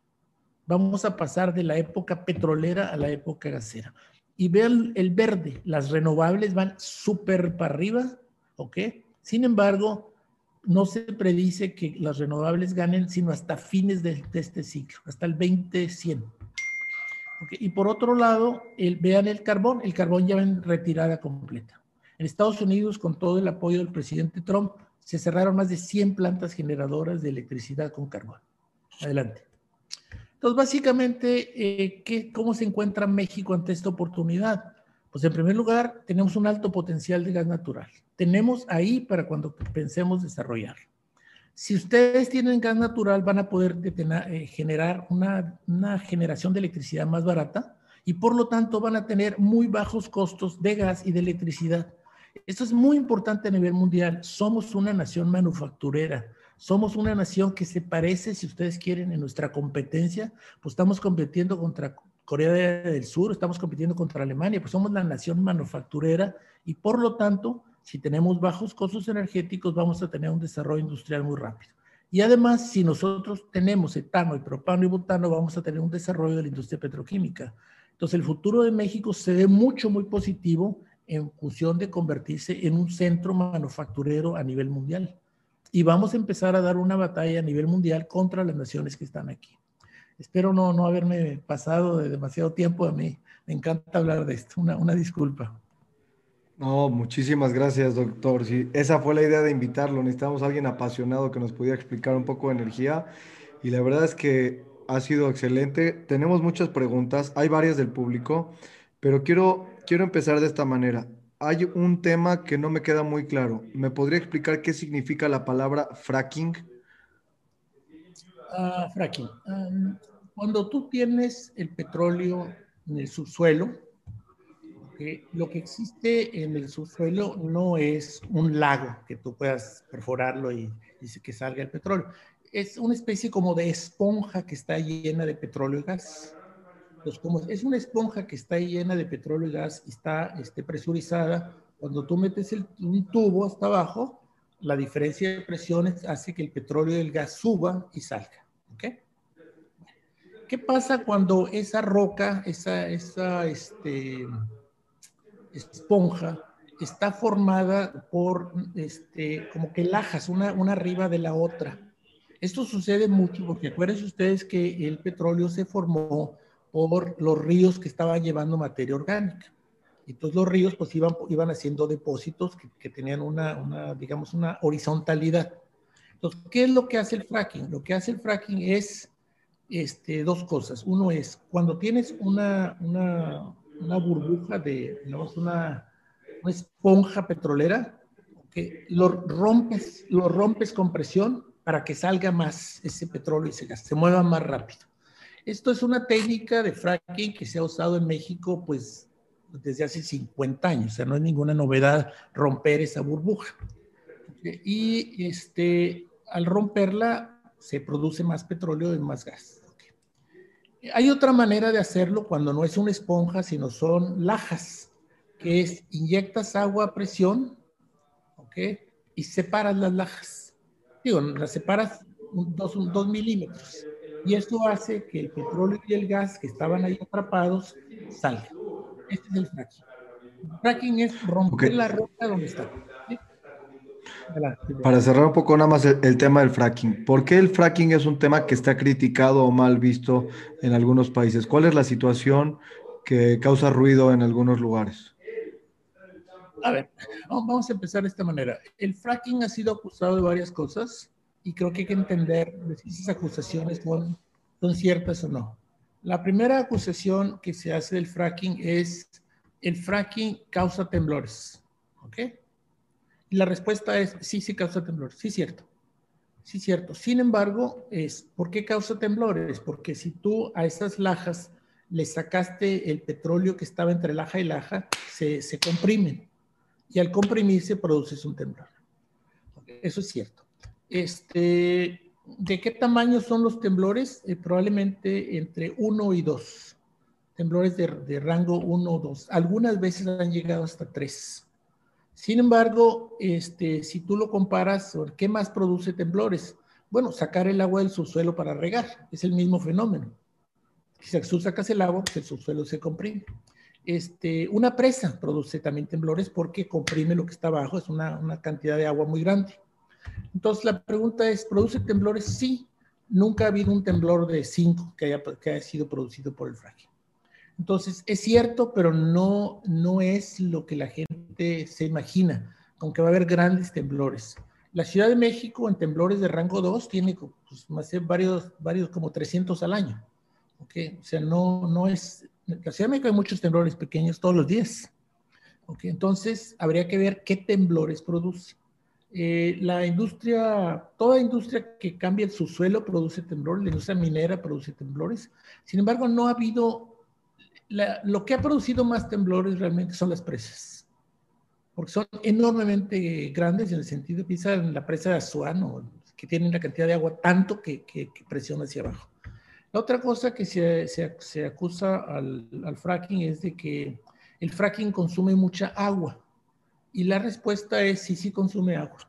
Speaker 3: Vamos a pasar de la época petrolera a la época gasera. Y vean el verde, las renovables van súper para arriba, ¿ok? Sin embargo, no se predice que las renovables ganen sino hasta fines de, este ciclo, hasta el 2100. Y por otro lado, el, vean el carbón, el carbón ya en retirada completa. En Estados Unidos, con todo el apoyo del presidente Trump, se cerraron más de 100 plantas generadoras de electricidad con carbón. Adelante. Entonces, básicamente, eh, ¿qué, ¿cómo se encuentra México ante esta oportunidad? Pues en primer lugar, tenemos un alto potencial de gas natural. Tenemos ahí para cuando pensemos desarrollar. Si ustedes tienen gas natural, van a poder eh, generar una, una generación de electricidad más barata y por lo tanto van a tener muy bajos costos de gas y de electricidad. Esto es muy importante a nivel mundial. Somos una nación manufacturera. Somos una nación que se parece, si ustedes quieren, en nuestra competencia, pues estamos compitiendo contra Corea del Sur, estamos compitiendo contra Alemania, pues somos la nación manufacturera y por lo tanto, si tenemos bajos costos energéticos, vamos a tener un desarrollo industrial muy rápido. Y además, si nosotros tenemos etano y propano y butano, vamos a tener un desarrollo de la industria petroquímica. Entonces, el futuro de México se ve mucho, muy positivo en función de convertirse en un centro manufacturero a nivel mundial. Y vamos a empezar a dar una batalla a nivel mundial contra las naciones que están aquí. Espero no, no haberme pasado de demasiado tiempo a mí. Me encanta hablar de esto. Una, una disculpa.
Speaker 1: No, muchísimas gracias, doctor. Esa fue la idea de invitarlo. Necesitamos a alguien apasionado que nos pudiera explicar un poco de energía. Y la verdad es que ha sido excelente. Tenemos muchas preguntas, hay varias del público, pero quiero quiero empezar de esta manera. Hay un tema que no me queda muy claro. ¿Me podría explicar qué significa la palabra fracking?
Speaker 3: Uh, fracking. Cuando tú tienes el petróleo en el subsuelo, lo que existe en el subsuelo no es un lago que tú puedas perforarlo y, y que salga el petróleo. Es una especie como de esponja que está llena de petróleo y gas como es una esponja que está llena de petróleo y gas y está este, presurizada, cuando tú metes el, un tubo hasta abajo, la diferencia de presiones hace que el petróleo y el gas suba y salga. ¿okay? ¿Qué pasa cuando esa roca, esa, esa este, esponja, está formada por este, como que lajas, una, una arriba de la otra? Esto sucede mucho porque acuérdense ustedes que el petróleo se formó por los ríos que estaban llevando materia orgánica. Y todos los ríos pues iban, iban haciendo depósitos que, tenían una, una, digamos, una horizontalidad. Entonces, ¿qué es lo que hace el fracking? Lo que hace el fracking es este, dos cosas. Uno es, cuando tienes una, una, una burbuja de, digamos, una, una esponja petrolera, que lo rompes, lo rompes con presión para que salga más ese petróleo y se, se mueva más rápido. Esto es una técnica de fracking que se ha usado en México pues desde hace 50 años, o sea, no es ninguna novedad romper esa burbuja. Y este, al romperla se produce más petróleo y más gas. Hay otra manera de hacerlo cuando no es una esponja, sino son lajas, que es inyectas agua a presión, ¿ok? Y separas las lajas. Digo, las separas dos, dos milímetros y esto hace que el petróleo y el gas que estaban ahí atrapados salgan. Este es el fracking. Fracking es romper la roca donde está.
Speaker 1: Para cerrar un poco nada más el, tema del fracking. ¿Por qué el fracking es un tema que está criticado o mal visto en algunos países? ¿Cuál es la situación que causa ruido en algunos lugares?
Speaker 3: A ver, vamos a empezar de esta manera. El fracking ha sido acusado de varias cosas y creo que hay que entender si esas acusaciones son, son ciertas o no. La primera acusación que se hace del fracking es el fracking causa temblores. ¿Ok? La respuesta es sí, sí causa temblores. Sí, cierto. Sí, cierto. Sin embargo, es ¿por qué causa temblores? Porque si tú a esas lajas le sacaste el petróleo que estaba entre laja y laja, se, se comprimen. Y al comprimirse produces un temblor. Eso es cierto. Este, ¿De qué tamaño son los temblores? Eh, probablemente entre 1 y 2. Temblores de, de rango 1 o 2. Algunas veces han llegado hasta 3. Sin embargo, este, si tú lo comparas, ¿qué más produce temblores? Bueno, sacar el agua del subsuelo para regar. Es el mismo fenómeno. Si tú sacas el agua, pues el subsuelo se comprime. Este, una presa produce también temblores porque comprime lo que está abajo. Es una, una cantidad de agua muy grande. Entonces la pregunta es, ¿produce temblores? Sí, nunca ha habido un temblor de 5 que haya, que haya sido producido por el fracking. Entonces es cierto, pero no, no es lo que la gente se imagina, aunque va a haber grandes temblores. La Ciudad de México en temblores de rango 2 tiene pues, varios, varios como 300 al año. ¿okay? O sea, no, no es... La Ciudad de México hay muchos temblores pequeños todos los días. ¿okay? Entonces, habría que ver qué temblores produce. Eh, la industria, toda industria que cambia el subsuelo produce temblores, la industria minera produce temblores. Sin embargo, no ha habido, lo que ha producido más temblores realmente son las presas, porque son enormemente grandes en el sentido, piensa en la presa de Azuano, que tiene una cantidad de agua tanto que, que, presiona hacia abajo. La otra cosa que se, se, se acusa al, al fracking es de que el fracking consume mucha agua. Y la respuesta es sí, sí consume agua.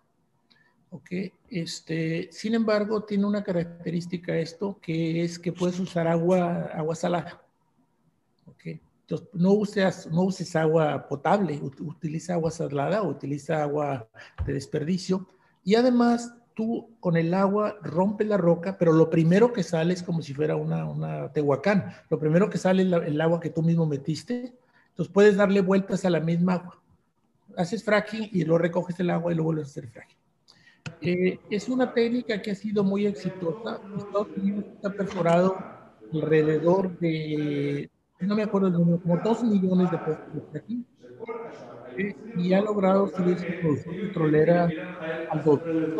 Speaker 3: ¿Ok? Este, sin embargo, tiene una característica esto, que es que puedes usar agua, agua salada. Entonces, no uses, no uses agua potable, utiliza agua salada o utiliza agua de desperdicio. Y además, tú con el agua rompes la roca, pero lo primero que sale es como si fuera una, una tehuacán. Lo primero que sale es el agua que tú mismo metiste. Entonces, puedes darle vueltas a la misma agua haces fracking y lo recoges el agua y lo vuelves a hacer fracking. Eh, es una técnica que ha sido muy exitosa. Estados Unidos está perforado alrededor de, no me acuerdo el número, como 2 millones de puestos de fracking eh, y ha logrado subir su producción petrolera al doble.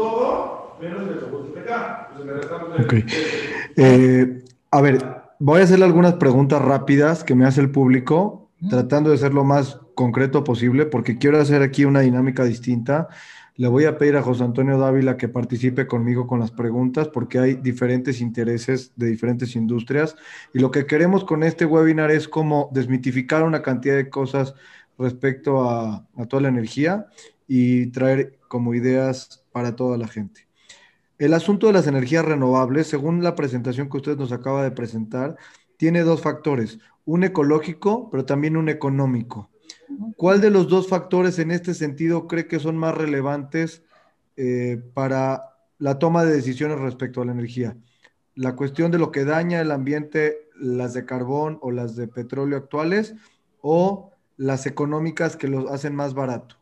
Speaker 1: Okay. Eh, a ver, voy a hacerle algunas preguntas rápidas que me hace el público, tratando de ser lo más concreto posible, porque quiero hacer aquí una dinámica distinta. Le voy a pedir a José Antonio Dávila que participe conmigo con las preguntas, porque hay diferentes intereses de diferentes industrias. Y lo que queremos con este webinar es como desmitificar una cantidad de cosas respecto a, a toda la energía y traer como ideas para toda la gente. El asunto de las energías renovables, según la presentación que usted nos acaba de presentar, tiene dos factores, un ecológico, pero también un económico. ¿Cuál de los dos factores en este sentido cree que son más relevantes eh, para la toma de decisiones respecto a la energía? La cuestión de lo que daña el ambiente, las de carbón o las de petróleo actuales, o las económicas que los hacen más barato.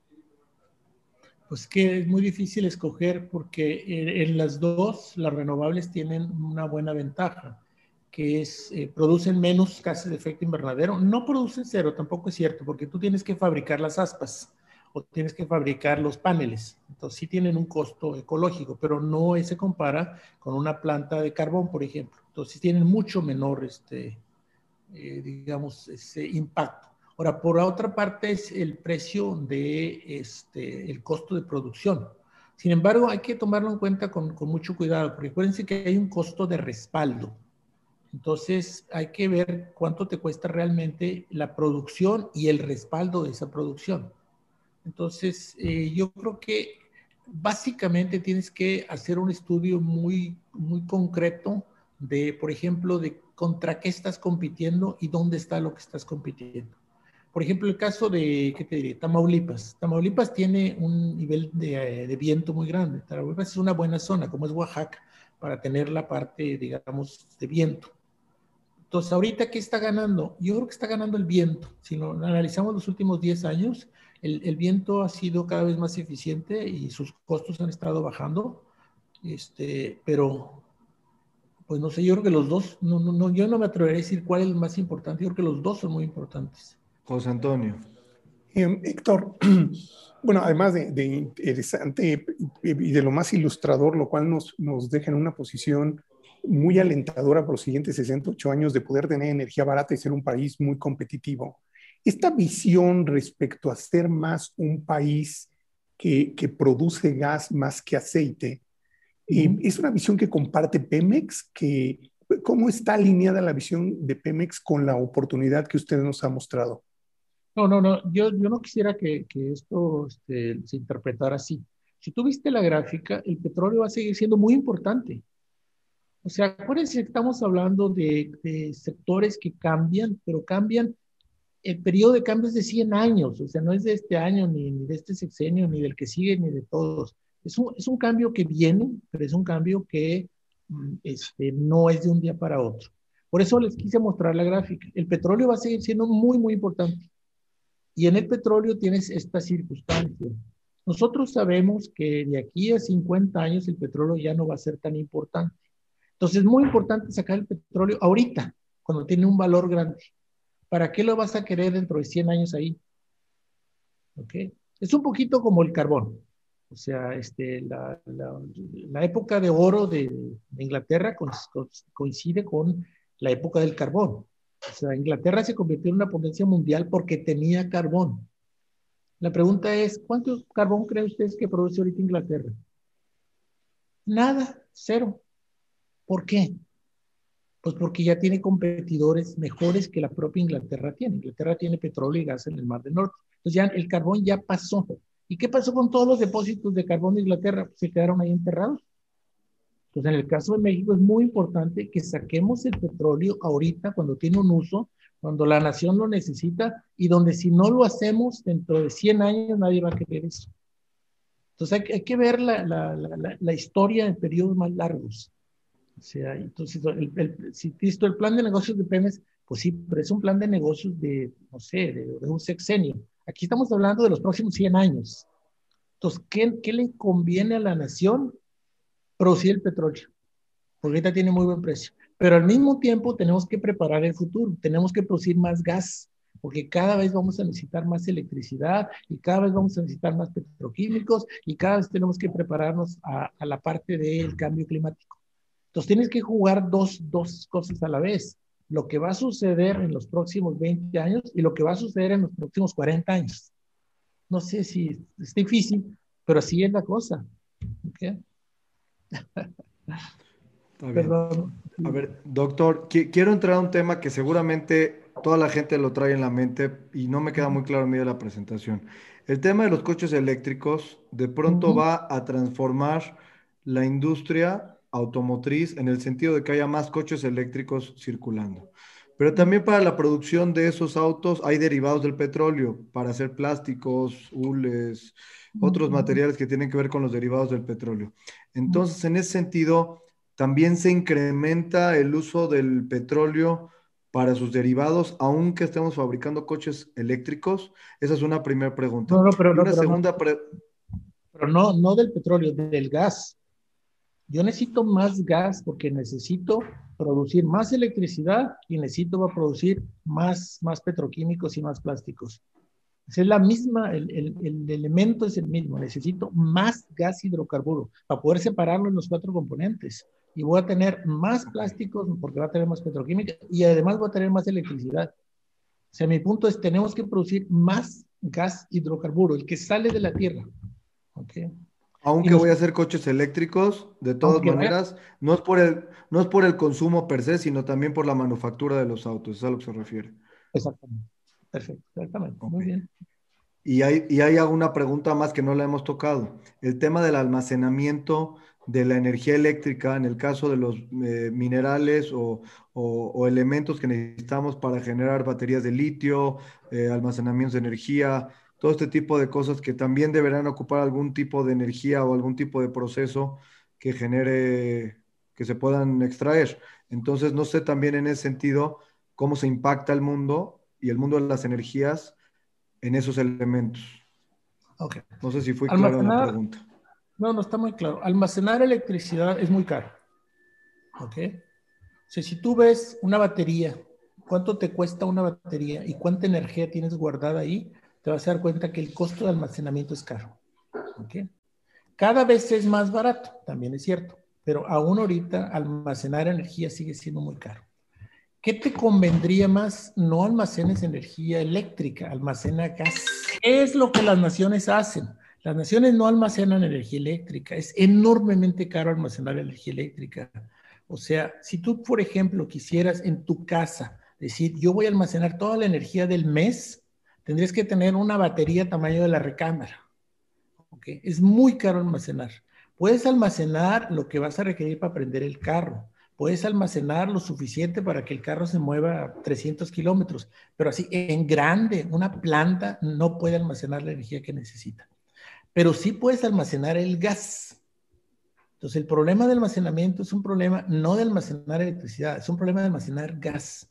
Speaker 3: Pues que es muy difícil escoger porque en las dos las renovables tienen una buena ventaja que eh, producen menos gases de efecto invernadero. No producen cero, tampoco es cierto, porque tú tienes que fabricar las aspas o tienes que fabricar los paneles. Entonces sí tienen un costo ecológico, pero no se compara con una planta de carbón, por ejemplo. Entonces tienen mucho menor, este, eh, digamos, ese impacto. Ahora, por otra parte es el precio de, este, el costo de producción. Sin embargo, hay que tomarlo en cuenta con, con mucho cuidado, porque acuérdense que hay un costo de respaldo. Entonces hay que ver cuánto te cuesta realmente la producción y el respaldo de esa producción. Entonces eh, yo creo que básicamente tienes que hacer un estudio muy, muy concreto de, por ejemplo, de contra qué estás compitiendo y dónde está lo que estás compitiendo. Por ejemplo, el caso de, ¿qué te diré? Tamaulipas. Tamaulipas tiene un nivel de, de, viento muy grande. Tamaulipas es una buena zona, como es Oaxaca, para tener la parte, digamos, de viento. Entonces, ahorita, ¿qué está ganando? Yo creo que está ganando el viento. Si lo analizamos los últimos 10 años, el, el viento ha sido cada vez más eficiente y sus costos han estado bajando. Este, pero pues no sé, yo creo que los dos, no, no, no, yo no me atrevería a decir cuál es el más importante, yo creo que los dos son muy importantes.
Speaker 1: José Antonio.
Speaker 2: Eh, Héctor, bueno, además de, de, interesante y de lo más ilustrador, lo cual nos, nos deja en una posición muy alentadora por los siguientes 68 años de poder tener energía barata y ser un país muy competitivo. Esta visión respecto a ser más un país que, que produce gas más que aceite, es una visión que comparte Pemex, que, ¿cómo está alineada la visión de Pemex con la oportunidad que usted nos ha mostrado?
Speaker 3: No, no, no, yo, yo no quisiera que, que esto este, se interpretara así. Si tú viste la gráfica, el petróleo va a seguir siendo muy importante. O sea, acuérdense que estamos hablando de, de, sectores que cambian, pero cambian, el periodo de cambio es de 100 años, o sea, no es de este año, ni, ni de este sexenio, ni del que sigue, ni de todos. Es un, es un cambio que viene, pero es un cambio que mm, este, no es de un día para otro. Por eso les quise mostrar la gráfica. El petróleo va a seguir siendo muy, muy importante. Y en el petróleo tienes esta circunstancia. Nosotros sabemos que de aquí a 50 años el petróleo ya no va a ser tan importante. Entonces es muy importante sacar el petróleo ahorita, cuando tiene un valor grande. ¿Para qué lo vas a querer dentro de 100 años ahí? ¿Ok? Es un poquito como el carbón. O sea, este, la, época de oro de, de Inglaterra coincide con la época del carbón. O sea, Inglaterra se convirtió en una potencia mundial porque tenía carbón. La pregunta es, ¿cuánto carbón creen ustedes que produce ahorita Inglaterra? Nada, cero. ¿Por qué? Pues porque ya tiene competidores mejores que la propia Inglaterra tiene. Inglaterra tiene petróleo y gas en el Mar del Norte. Entonces ya el carbón ya pasó. ¿Y qué pasó con todos los depósitos de carbón de Inglaterra? Pues se quedaron ahí enterrados. Entonces, en el caso de México es muy importante que saquemos el petróleo ahorita cuando tiene un uso, cuando la nación lo necesita y donde si no lo hacemos dentro de 100 años nadie va a querer eso. Entonces hay, que ver la, historia en periodos más largos. Sea, entonces, el, el, si visto el plan de negocios de Pemex, pues sí, pero es un plan de negocios de, no sé, de, un sexenio. Aquí estamos hablando de los próximos 100 años. Entonces, ¿qué, ¿qué, le conviene a la nación? Producir el petróleo, porque ahorita tiene muy buen precio. Pero al mismo tiempo tenemos que preparar el futuro, tenemos que producir más gas, porque cada vez vamos a necesitar más electricidad y cada vez vamos a necesitar más petroquímicos y cada vez tenemos que prepararnos a la parte del cambio climático. Entonces tienes que jugar dos, dos cosas a la vez lo que va a suceder en los próximos 20 años y lo que va a suceder en los próximos 40 años. No sé si es difícil, pero así es la cosa. ¿Okay?
Speaker 1: Perdón. A ver, doctor, quiero entrar a un tema que seguramente toda la gente lo trae en la mente y no me queda muy claro en medio de la presentación. El tema de los coches eléctricos de pronto uh -huh. va a transformar la industria automotriz en el sentido de que haya más coches eléctricos circulando. Pero también para la producción de esos autos hay derivados del petróleo para hacer plásticos, hules, otros materiales que tienen que ver con los derivados del petróleo. Entonces, en ese sentido, también se incrementa el uso del petróleo para sus derivados, aunque estemos fabricando coches eléctricos. Esa es una primera pregunta.
Speaker 3: No, no, pero,
Speaker 1: una
Speaker 3: no, pero
Speaker 1: segunda
Speaker 3: no,
Speaker 1: pre
Speaker 3: pero no, no del petróleo, del gas. Yo necesito más gas porque necesito producir más electricidad y necesito producir más, más petroquímicos y más plásticos. Es la misma, el, el, el, elemento es el mismo. Necesito más gas hidrocarburo para poder separarlo en los cuatro componentes. Y voy a tener más plásticos porque va a tener más petroquímica y además voy a tener más electricidad. O sea, mi punto es, tenemos que producir más gas hidrocarburo, el que sale de la tierra. ¿Okay?
Speaker 1: Aunque voy a hacer coches eléctricos, de todas maneras, no es, por el, no es por el consumo per se, sino también por la manufactura de los autos, es a lo que se refiere.
Speaker 3: Exactamente. Perfecto, exactamente. Okay. Muy bien.
Speaker 1: Y hay, y hay una pregunta más que no la hemos tocado. El tema del almacenamiento de la energía eléctrica en el caso de los eh, minerales o, elementos que necesitamos para generar baterías de litio, eh, almacenamientos de energía, todo este tipo de cosas que también deberán ocupar algún tipo de energía o algún tipo de proceso que genere, que se puedan extraer. Entonces, no sé también en ese sentido cómo se impacta el mundo y el mundo de las energías en esos elementos.
Speaker 3: Okay.
Speaker 1: No sé si fue clara la pregunta.
Speaker 3: No, no está muy claro. Almacenar electricidad es muy caro. ¿Ok? O sea, si tú ves una batería, cuánto te cuesta una batería y cuánta energía tienes guardada ahí, te vas a dar cuenta que el costo de almacenamiento es caro. ¿Ok? Cada vez es más barato, también es cierto, pero aún ahorita almacenar energía sigue siendo muy caro. ¿Qué te convendría más? No almacenes energía eléctrica, almacena gas. ¿Qué es lo que las naciones hacen? Las naciones no almacenan energía eléctrica. Es enormemente caro almacenar energía eléctrica. O sea, si tú, por ejemplo, quisieras en tu casa decir, yo voy a almacenar toda la energía del mes, tendrías que tener una batería tamaño de la recámara. ¿Okay? Es muy caro almacenar. Puedes almacenar lo que vas a requerir para prender el carro puedes almacenar lo suficiente para que el carro se mueva a 300 kilómetros, pero así en grande, una planta no puede almacenar la energía que necesita. Pero sí puedes almacenar el gas. Entonces, el problema de almacenamiento es un problema no de almacenar electricidad, es un problema de almacenar gas.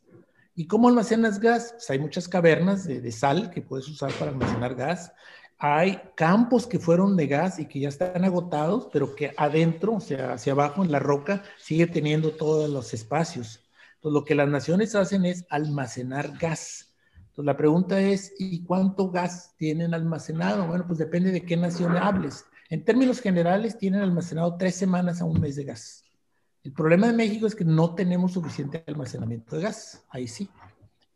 Speaker 3: ¿Y cómo almacenas gas? Pues hay muchas cavernas de, de sal que puedes usar para almacenar gas hay campos que fueron de gas y que ya están agotados, pero que adentro, o sea, hacia abajo en la roca, sigue teniendo todos los espacios. Entonces, lo que las naciones hacen es almacenar gas. Entonces, la pregunta es, ¿y cuánto gas tienen almacenado? Bueno, pues depende de qué nación hables. En términos generales, tienen almacenado tres semanas a un mes de gas. El problema de México es que no tenemos suficiente almacenamiento de gas. Ahí sí.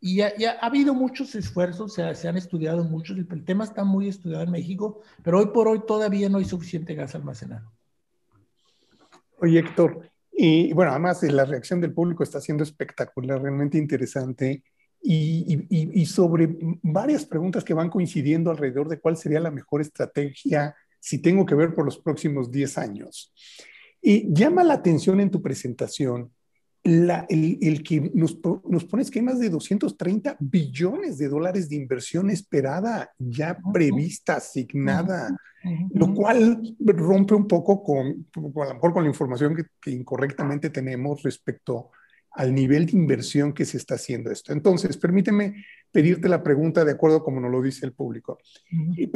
Speaker 3: Y ya, ha habido muchos esfuerzos, se, han estudiado muchos, el, tema está muy estudiado en México, pero hoy por hoy todavía no hay suficiente gas almacenado.
Speaker 2: Oye, Héctor, y bueno, además la reacción del público está siendo espectacular, realmente interesante, y, sobre varias preguntas que van coincidiendo alrededor de cuál sería la mejor estrategia si tengo que ver por los próximos 10 años. Y llama la atención en tu presentación el, que nos, nos, pones que hay más de 230 billones de dólares de inversión esperada, ya prevista, asignada, lo cual rompe un poco con, a lo mejor con la información que, incorrectamente tenemos respecto al nivel de inversión que se está haciendo esto. Entonces, permíteme pedirte la pregunta de acuerdo como nos lo dice el público.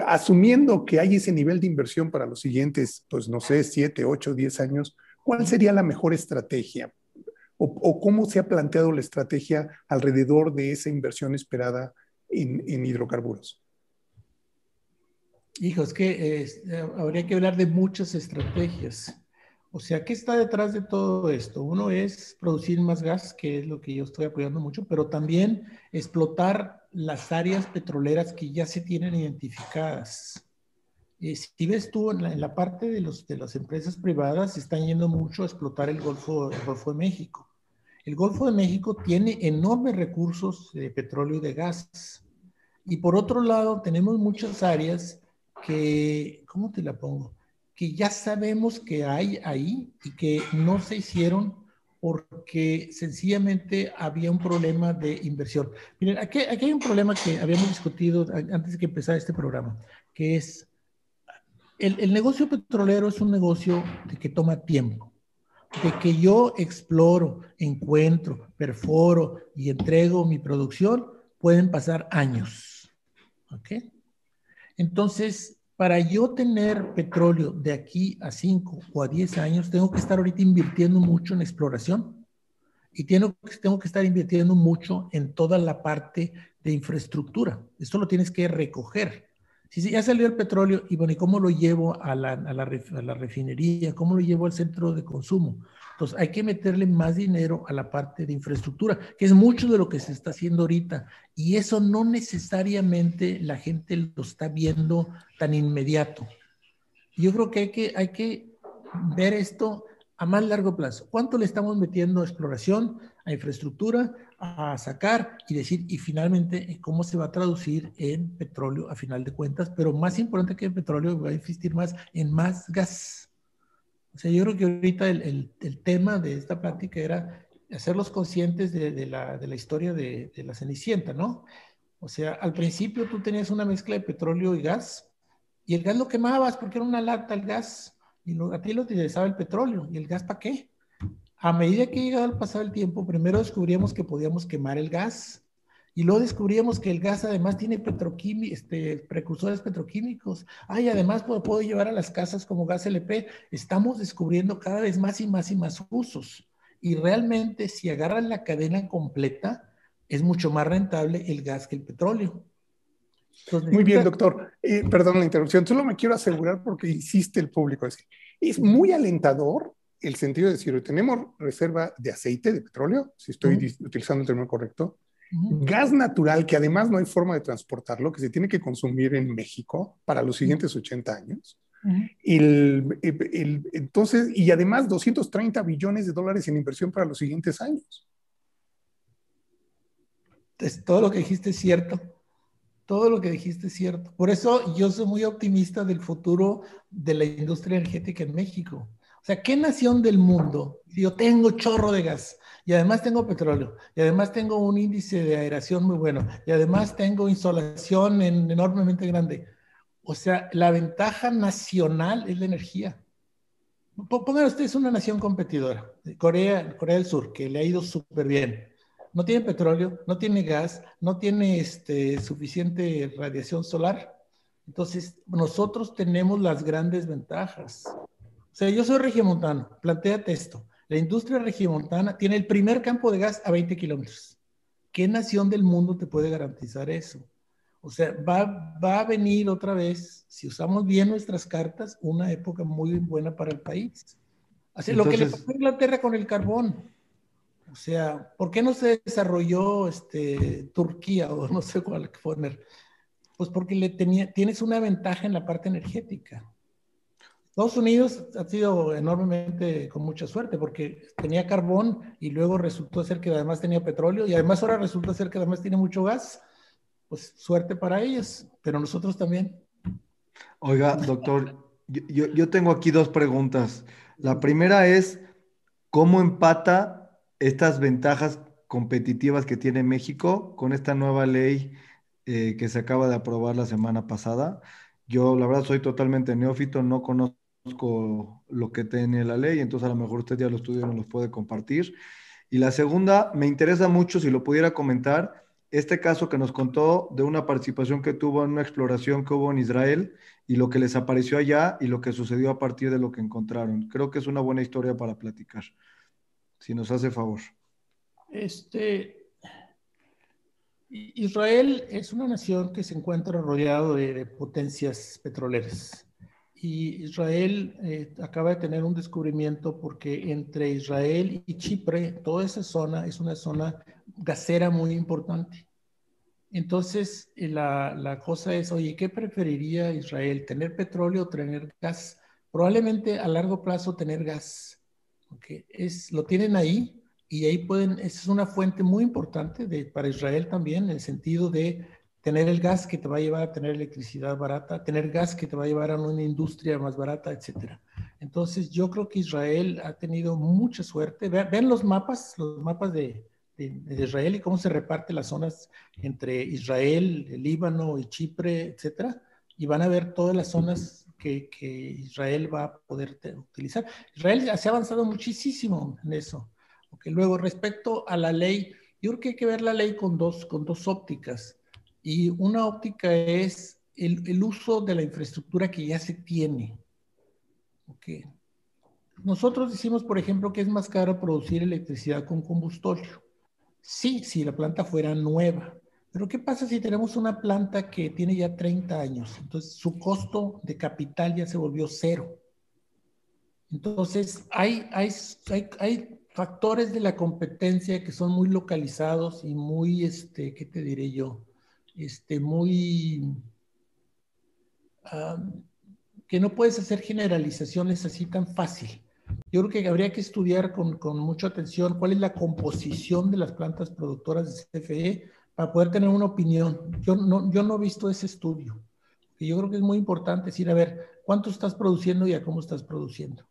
Speaker 2: Asumiendo que hay ese nivel de inversión para los siguientes, pues no sé, 7, 8, 10 años, ¿cuál sería la mejor estrategia? o, cómo se ha planteado la estrategia alrededor de esa inversión esperada en, hidrocarburos?
Speaker 3: Hijo, es que eh, habría que hablar de muchas estrategias. O sea, ¿qué está detrás de todo esto? Uno es producir más gas, que es lo que yo estoy apoyando mucho, pero también explotar las áreas petroleras que ya se tienen identificadas. Eh, si ves tú en la, parte de, los, de las empresas privadas, están yendo mucho a explotar el Golfo, el Golfo de México. El Golfo de México tiene enormes recursos de petróleo y de gas. Y por otro lado, tenemos muchas áreas que, ¿cómo te la pongo? Que ya sabemos que hay ahí y que no se hicieron porque sencillamente había un problema de inversión. Miren, aquí, aquí hay un problema que habíamos discutido antes de que empezara este programa, que es el, el negocio petrolero es un negocio de que toma tiempo de que yo exploro, encuentro, perforo y entrego mi producción, pueden pasar años. ¿Ok? Entonces, para yo tener petróleo de aquí a 5 o a 10 años, tengo que estar ahorita invirtiendo mucho en exploración y tengo, tengo que estar invirtiendo mucho en toda la parte de infraestructura. Esto lo tienes que recoger. Si sí, ya salió el petróleo, y bueno, ¿y cómo lo llevo a la, a, la, a la, refinería? ¿Cómo lo llevo al centro de consumo? Entonces, hay que meterle más dinero a la parte de infraestructura, que es mucho de lo que se está haciendo ahorita. Y eso no necesariamente la gente lo está viendo tan inmediato. Yo creo que hay que, hay que ver esto a más largo plazo. ¿Cuánto le estamos metiendo a exploración, a infraestructura, a sacar y decir, y finalmente, eh, cómo se va a traducir en petróleo a final de cuentas, pero más importante que en petróleo, va a existir más en más gas. O sea, yo creo que ahorita el, el, tema de esta plática era hacerlos conscientes de, de, la, de la, historia de, la Cenicienta, ¿no? O sea, al principio tú tenías una mezcla de petróleo y gas, y el gas lo quemabas porque era una lata el gas, y a ti lo utilizaba el petróleo, ¿y el gas para qué? A medida que llegaba al pasar el tiempo, primero descubríamos que podíamos quemar el gas, y luego descubríamos que el gas además tiene este, precursores petroquímicos. Ay, además puedo, puedo, llevar a las casas como gas LP. Estamos descubriendo cada vez más y más y más usos. Y realmente si agarran la cadena completa, es mucho más rentable el gas que el petróleo.
Speaker 2: muy bien, doctor. Eh, perdón la interrupción. Solo me quiero asegurar porque insiste el público. Es, es muy alentador el sentido de decir, tenemos reserva de aceite, de petróleo, si estoy utilizando el término correcto, gas natural, que además no hay forma de transportarlo, que se tiene que consumir en México para los siguientes 80 años. entonces, y además 230 billones de dólares en inversión para los siguientes años.
Speaker 3: Es, todo lo que dijiste es cierto. Todo lo que dijiste es cierto. Por eso yo soy muy optimista del futuro de la industria energética en México. O sea, ¿qué nación del mundo, si yo tengo chorro de gas, y además tengo petróleo, y además tengo un índice de aeración muy bueno, y además tengo insolación enormemente grande. O sea, la ventaja nacional es la energía. Pongan ustedes una nación competidora, Corea, Corea del Sur, que le ha ido súper bien. No tiene petróleo, no tiene gas, no tiene este, suficiente radiación solar. Entonces, nosotros tenemos las grandes ventajas. O sea, yo soy regiomontano, planteate esto. La industria regiomontana tiene el primer campo de gas a 20 kilómetros. ¿Qué nación del mundo te puede garantizar eso? O sea, va, va a venir otra vez, si usamos bien nuestras cartas, una época muy buena para el país. Así, lo que le pasó a Inglaterra con el carbón. O sea, ¿por qué no se desarrolló este, Turquía o no sé cuál poner? Pues porque le tenía, tienes una ventaja en la parte energética. Estados Unidos ha sido enormemente con mucha suerte porque tenía carbón y luego resultó ser que además tenía petróleo y además ahora resulta ser que además tiene mucho gas. Pues suerte para ellos, pero nosotros también.
Speaker 1: Oiga, doctor, yo, yo tengo aquí dos preguntas. La primera es, ¿cómo empata estas ventajas competitivas que tiene México con esta nueva ley eh, que se acaba de aprobar la semana pasada? Yo, la verdad, soy totalmente neófito, no conozco lo que tiene la ley, entonces a lo mejor usted ya lo estudió y nos lo puede compartir. Y la segunda, me interesa mucho si lo pudiera comentar, este caso que nos contó de una participación que tuvo en una exploración que hubo en Israel y lo que les apareció allá y lo que sucedió a partir de lo que encontraron. Creo que es una buena historia para platicar, si nos hace favor.
Speaker 3: Este, Israel es una nación que se encuentra rodeado de potencias petroleras y Israel eh, acaba de tener un descubrimiento porque entre Israel y Chipre, toda esa zona es una zona gasera muy importante. Entonces, eh, la, la, cosa es, oye, ¿qué preferiría Israel? ¿Tener petróleo o tener gas? Probablemente a largo plazo tener gas. porque Es, lo tienen ahí y ahí pueden, esa es una fuente muy importante de, para Israel también, en el sentido de tener el gas que te va a llevar a tener electricidad barata, tener gas que te va a llevar a una industria más barata, etcétera. Entonces, yo creo que Israel ha tenido mucha suerte. Ven, los mapas, los mapas de, Israel y cómo se reparte las zonas entre Israel, el Líbano y Chipre, etcétera, y van a ver todas las zonas que, que Israel va a poder utilizar. Israel se ha avanzado muchísimo en eso. Okay, luego, respecto a la ley, yo creo que hay que ver la ley con dos, con dos ópticas. Y una óptica es el, el uso de la infraestructura que ya se tiene. Okay. Nosotros decimos, por ejemplo, que es más caro producir electricidad con combustorio. Sí, si la planta fuera nueva. Pero ¿qué pasa si tenemos una planta que tiene ya 30 años? Entonces su costo de capital ya se volvió cero. Entonces hay, hay, hay, hay factores de la competencia que son muy localizados y muy, este, ¿qué te diré yo? Este, muy... que no puedes hacer generalizaciones así tan fácil. Yo creo que habría que estudiar con, con, mucha atención cuál es la composición de las plantas productoras de CFE para poder tener una opinión. Yo no, yo no he visto ese estudio. Y yo creo que es muy importante decir, a ver, ¿cuánto estás produciendo y a cómo estás produciendo?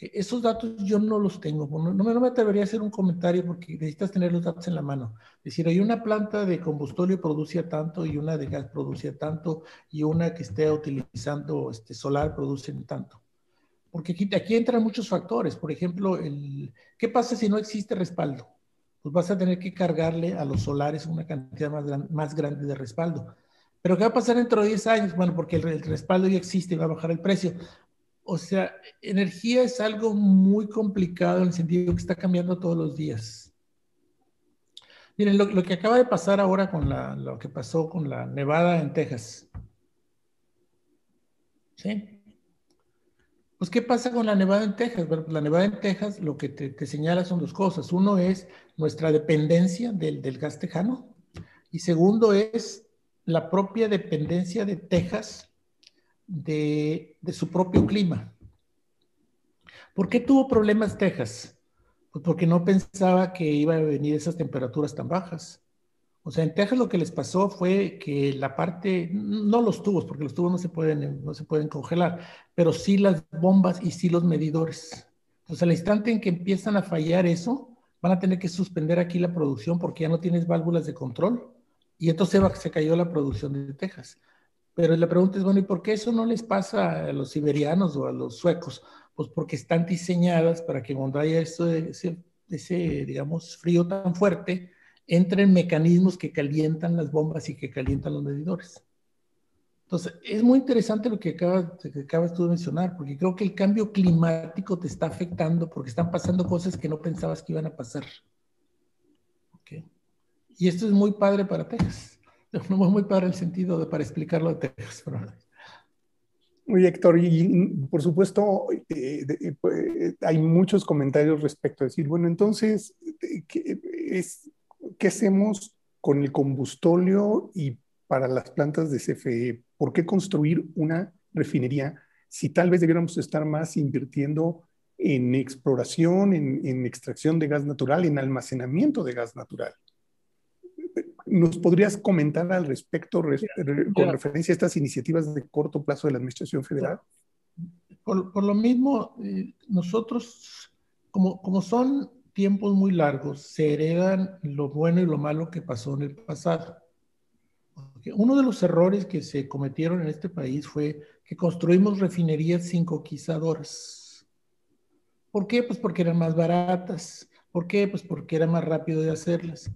Speaker 3: Esos datos yo no los tengo. No, no, me atrevería a hacer un comentario porque necesitas tener los datos en la mano. Es decir, hay una planta de combustible produce tanto y una de gas produce tanto y una que esté utilizando este, solar produce tanto. Porque aquí, aquí entran muchos factores. Por ejemplo, el, ¿qué pasa si no existe respaldo? Pues vas a tener que cargarle a los solares una cantidad más, más grande de respaldo. Pero ¿qué va a pasar dentro de 10 años? Bueno, porque el, el respaldo ya existe y va a bajar el precio o sea, energía es algo muy complicado en el sentido que está cambiando todos los días. Miren, lo, que acaba de pasar ahora con la, lo que pasó con la nevada en Texas. ¿Sí? Pues, ¿qué pasa con la nevada en Texas? Bueno, la nevada en Texas lo que te, señala son dos cosas. Uno es nuestra dependencia del, del gas tejano y segundo es la propia dependencia de Texas de, su propio clima. ¿Por qué tuvo problemas Texas? Pues porque no pensaba que iba a venir esas temperaturas tan bajas. O sea, en Texas lo que les pasó fue que la parte, no los tubos, porque los tubos no se pueden, no se pueden congelar, pero sí las bombas y sí los medidores. Entonces, al instante en que empiezan a fallar eso, van a tener que suspender aquí la producción porque ya no tienes válvulas de control. Y entonces se cayó la producción de Texas. Pero la pregunta es, bueno, ¿y por qué eso no les pasa a los siberianos o a los suecos? Pues porque están diseñadas para que cuando haya eso, ese, ese, digamos, frío tan fuerte, entren mecanismos que calientan las bombas y que calientan los medidores. Entonces, es muy interesante lo que acabas, que acabas tú de mencionar, porque creo que el cambio climático te está afectando porque están pasando cosas que no pensabas que iban a pasar. Okay. Y esto es muy padre para Texas. No muy para el sentido de, para explicarlo de.
Speaker 2: Muy Héctor, y por supuesto eh, eh, pues, hay muchos comentarios respecto a decir, bueno, entonces, ¿qué, es, ¿qué hacemos con el combustóleo y para las plantas de CFE? ¿Por qué construir una refinería si tal vez debiéramos estar más invirtiendo en exploración, en, en extracción de gas natural, en almacenamiento de gas natural? ¿Nos podrías comentar al respecto con referencia a estas iniciativas de corto plazo de la Administración Federal?
Speaker 3: Por, lo mismo, eh, nosotros, como, como son tiempos muy largos, se heredan lo bueno y lo malo que pasó en el pasado. Uno de los errores que se cometieron en este país fue que construimos refinerías sin coquizadoras. ¿Por qué? Pues porque eran más baratas. ¿Por qué? Pues porque era más rápido de hacerlas.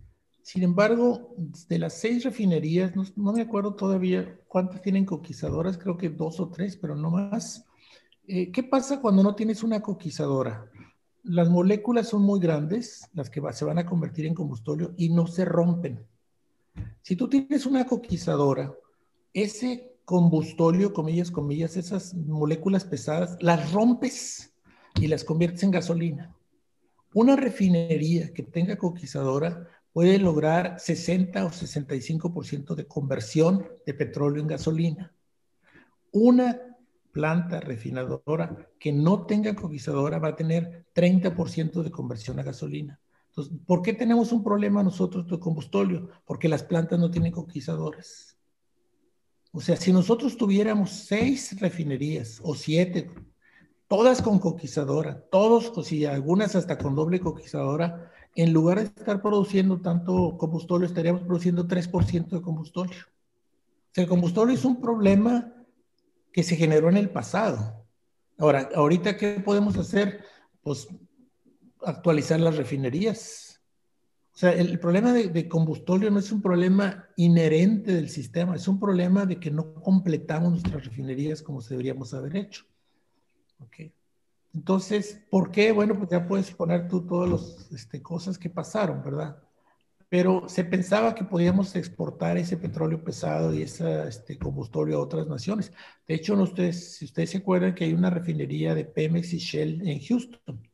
Speaker 3: Sin embargo, de las seis refinerías, no, me acuerdo todavía cuántas tienen coquizadoras, creo que dos o tres, pero no más. Eh, ¿Qué pasa cuando no tienes una coquizadora? Las moléculas son muy grandes, las que se van a convertir en combustible, y no se rompen. Si tú tienes una coquizadora, ese combustóleo, comillas, comillas, esas moléculas pesadas, las rompes y las conviertes en gasolina. Una refinería que tenga coquizadora puede lograr 60 o 65% de conversión de petróleo en gasolina. Una planta refinadora que no tenga coquizadora va a tener 30% de conversión a gasolina. Entonces, ¿por qué tenemos un problema nosotros de combustóleo? Porque las plantas no tienen coquizadoras. O sea, si nosotros tuviéramos seis refinerías o siete, todas con coquizadora, todos, o si algunas hasta con doble coquizadora, en lugar de estar produciendo tanto combustible, estaríamos produciendo 3% de combustible. O sea, el combustible es un problema que se generó en el pasado. Ahora, ahorita, ¿qué podemos hacer? Pues actualizar las refinerías. O sea, el, problema de, de, combustible no es un problema inherente del sistema, es un problema de que no completamos nuestras refinerías como se deberíamos haber hecho. Okay. Entonces, ¿por qué? Bueno, pues ya puedes poner tú todas las este, cosas que pasaron, ¿verdad? Pero se pensaba que podíamos exportar ese petróleo pesado y ese este, combustible a otras naciones. De hecho, ustedes, si ustedes se acuerdan que hay una refinería de Pemex y Shell en Houston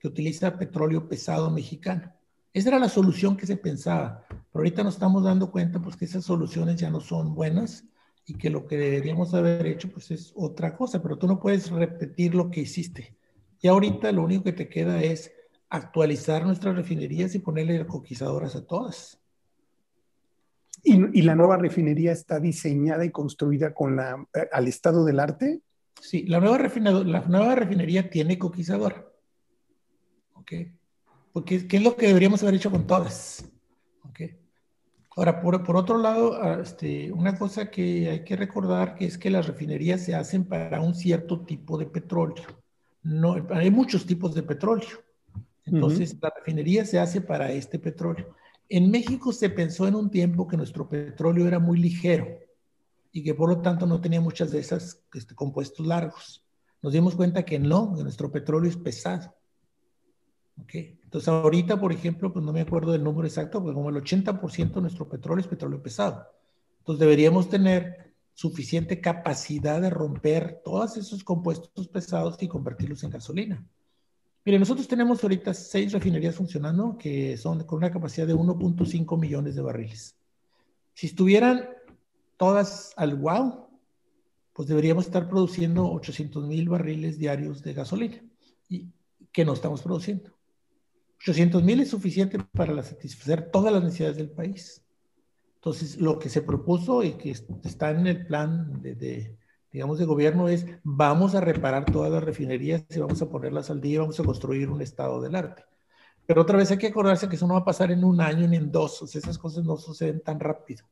Speaker 3: que utiliza petróleo pesado mexicano. Esa era la solución que se pensaba. Pero ahorita nos estamos dando cuenta pues, que esas soluciones ya no son buenas y que lo que deberíamos haber hecho pues es otra cosa, pero tú no puedes repetir lo que hiciste. Y ahorita lo único que te queda es actualizar nuestras refinerías y ponerle coquizadoras a todas.
Speaker 2: ¿Y, la nueva refinería está diseñada y construida con la, al estado del arte?
Speaker 3: Sí, la nueva, la nueva refinería tiene coquizadora. ¿Ok? Porque, ¿qué es lo que deberíamos haber hecho con todas? ¿Ok? Ahora, por, por otro lado, ah, este, una cosa que hay que recordar que es que las refinerías se hacen para un cierto tipo de petróleo. No, hay muchos tipos de petróleo. Entonces, la refinería se hace para este petróleo. En México se pensó en un tiempo que nuestro petróleo era muy ligero y que por lo tanto no tenía muchas de esas este, compuestos largos. Nos dimos cuenta que no, que nuestro petróleo es pesado. Okay. Entonces ahorita, por ejemplo, pues no me acuerdo del número exacto, pero como el 80% de nuestro petróleo es petróleo pesado. Entonces deberíamos tener suficiente capacidad de romper todos esos compuestos pesados y convertirlos en gasolina. Mire, nosotros tenemos ahorita seis refinerías funcionando que son con una capacidad de 1.5 millones de barriles. Si estuvieran todas al wow, pues deberíamos estar produciendo 800 mil barriles diarios de gasolina, y que no estamos produciendo. 800 mil es suficiente para satisfacer todas las necesidades del país. Entonces, lo que se propuso y que está en el plan de digamos, de gobierno es vamos a reparar todas las refinerías y vamos a ponerlas al día, vamos a construir un estado del arte. Pero otra vez hay que acordarse que eso no va a pasar en un año ni en dos, o sea, esas cosas no suceden tan rápido.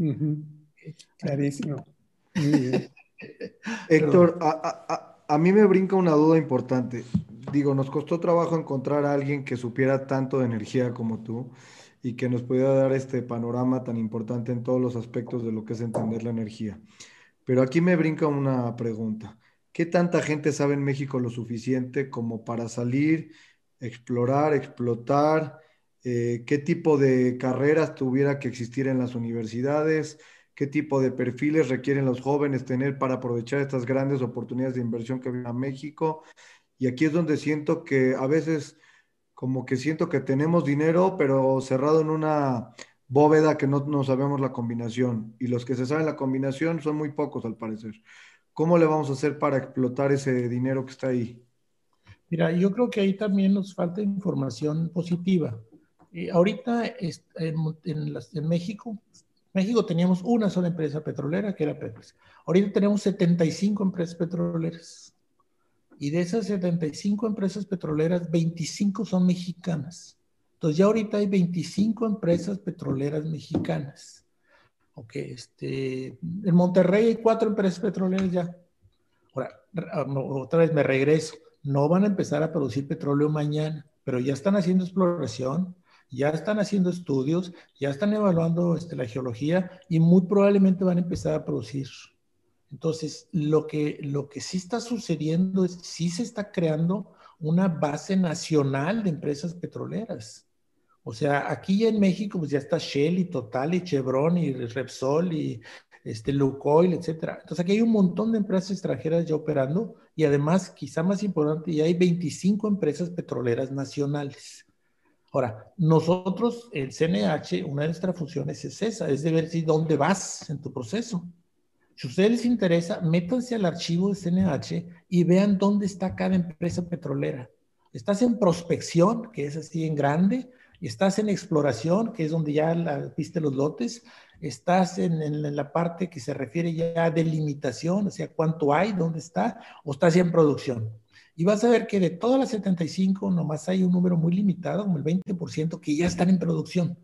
Speaker 2: Clarísimo.
Speaker 1: Héctor, a, a, mí me brinca una duda importante. Digo, nos costó trabajo encontrar a alguien que supiera tanto de energía como tú y que nos pudiera dar este panorama tan importante en todos los aspectos de lo que es entender la energía. Pero aquí me brinca una pregunta. ¿Qué tanta gente sabe en México lo suficiente como para salir, explorar, explotar? Eh, ¿Qué tipo de carreras tuviera que existir en las universidades? ¿Qué tipo de perfiles requieren los jóvenes tener para aprovechar estas grandes oportunidades de inversión que vienen a México? Y aquí es donde siento que a veces como que siento que tenemos dinero, pero cerrado en una bóveda que no, sabemos la combinación y los que se saben la combinación son muy pocos al parecer. ¿Cómo le vamos a hacer para explotar ese dinero que está ahí?
Speaker 3: Mira, yo creo que ahí también nos falta información positiva. Eh, ahorita en, en, México, México teníamos una sola empresa petrolera que era Pemex. Ahorita tenemos 75 empresas petroleras. Y de esas 75 empresas petroleras, 25 son mexicanas. Entonces ya ahorita hay 25 empresas petroleras mexicanas. Ok, este, en Monterrey hay cuatro empresas petroleras ya. Ahora, otra vez me regreso. No van a empezar a producir petróleo mañana, pero ya están haciendo exploración, ya están haciendo estudios, ya están evaluando este, la geología y muy probablemente van a empezar a producir. Entonces, lo que, lo que sí está sucediendo es, sí se está creando una base nacional de empresas petroleras. O sea, aquí en México pues ya está Shell y Total y Chevron y Repsol y este Lukoil, etcétera. Entonces aquí hay un montón de empresas extranjeras ya operando y además, quizá más importante, ya hay 25 empresas petroleras nacionales. Ahora, nosotros, el CNH, una de nuestras funciones es esa, es de ver si dónde vas en tu proceso. Si a ustedes les interesa, métanse al archivo de CNH y vean dónde está cada empresa petrolera. Estás en prospección, que es así en grande, Estás en exploración, que es donde ya viste los lotes. Estás en, la parte que se refiere ya a delimitación, o sea, cuánto hay, dónde está, o estás en producción. Y vas a ver que de todas las 75, nomás hay un número muy limitado, como el 20%, que ya están en producción.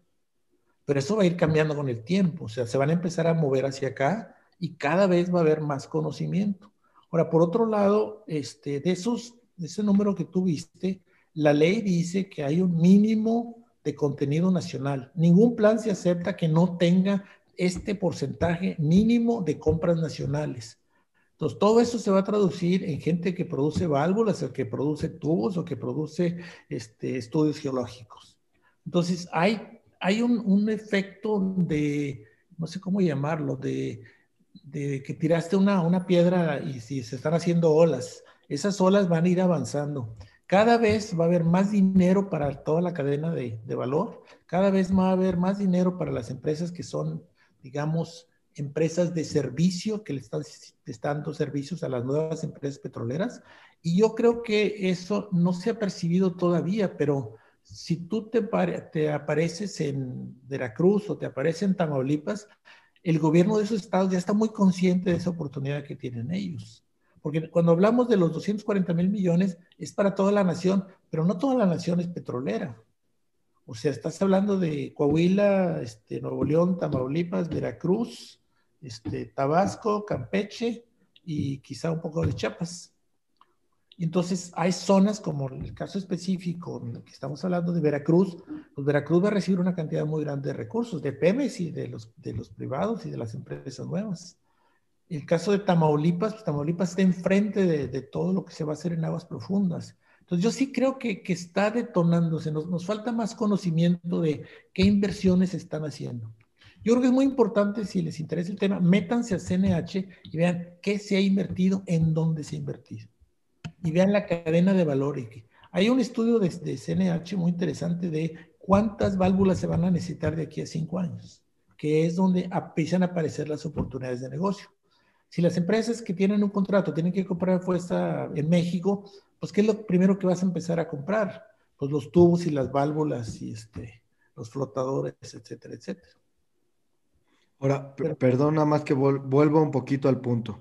Speaker 3: Pero eso va a ir cambiando con el tiempo, o sea, se van a empezar a mover hacia acá y cada vez va a haber más conocimiento. Ahora, por otro lado, este, de, esos, de ese número que tú viste, la ley dice que hay un mínimo de contenido nacional. Ningún plan se acepta que no tenga este porcentaje mínimo de compras nacionales. Entonces, todo eso se va a traducir en gente que produce válvulas, o que produce tubos, o que produce este, estudios geológicos. Entonces, hay, hay un, efecto de, no sé cómo llamarlo, de, de que tiraste una, una piedra y si se están haciendo olas, esas olas van a ir avanzando. Cada vez va a haber más dinero para toda la cadena de, valor, cada vez va a haber más dinero para las empresas que son, digamos, empresas de servicio que le están, dando servicios a las nuevas empresas petroleras. Y yo creo que eso no se ha percibido todavía, pero si tú te, te apareces en Veracruz o te apareces en Tamaulipas, el gobierno de esos estados ya está muy consciente de esa oportunidad que tienen ellos Porque cuando hablamos de los 240 mil millones, es para toda la nación, pero no toda la nación es petrolera. O sea, estás hablando de Coahuila, este, Nuevo León, Tamaulipas, Veracruz, este, Tabasco, Campeche y quizá un poco de Chiapas. Entonces, hay zonas como el caso específico que estamos hablando de Veracruz, pues Veracruz va a recibir una cantidad muy grande de recursos, de Pemex y de los, de los privados y de las empresas nuevas. El caso de Tamaulipas, pues Tamaulipas está enfrente de, todo lo que se va a hacer en aguas profundas. Entonces yo sí creo que, que está detonándose, nos, nos, falta más conocimiento de qué inversiones están haciendo. Yo creo que es muy importante, si les interesa el tema, métanse a CNH y vean qué se ha invertido, en dónde se ha invertido. Y vean la cadena de valor. Hay un estudio de, de CNH muy interesante de cuántas válvulas se van a necesitar de aquí a cinco años, que es donde empiezan a aparecer las oportunidades de negocio. Si las empresas que tienen un contrato tienen que comprar fuerza en México, pues ¿qué es lo primero que vas a empezar a comprar? Pues los tubos y las válvulas y este, los flotadores, etcétera, etcétera.
Speaker 1: Ahora, Pero, perdona más que vol vuelva un poquito al punto.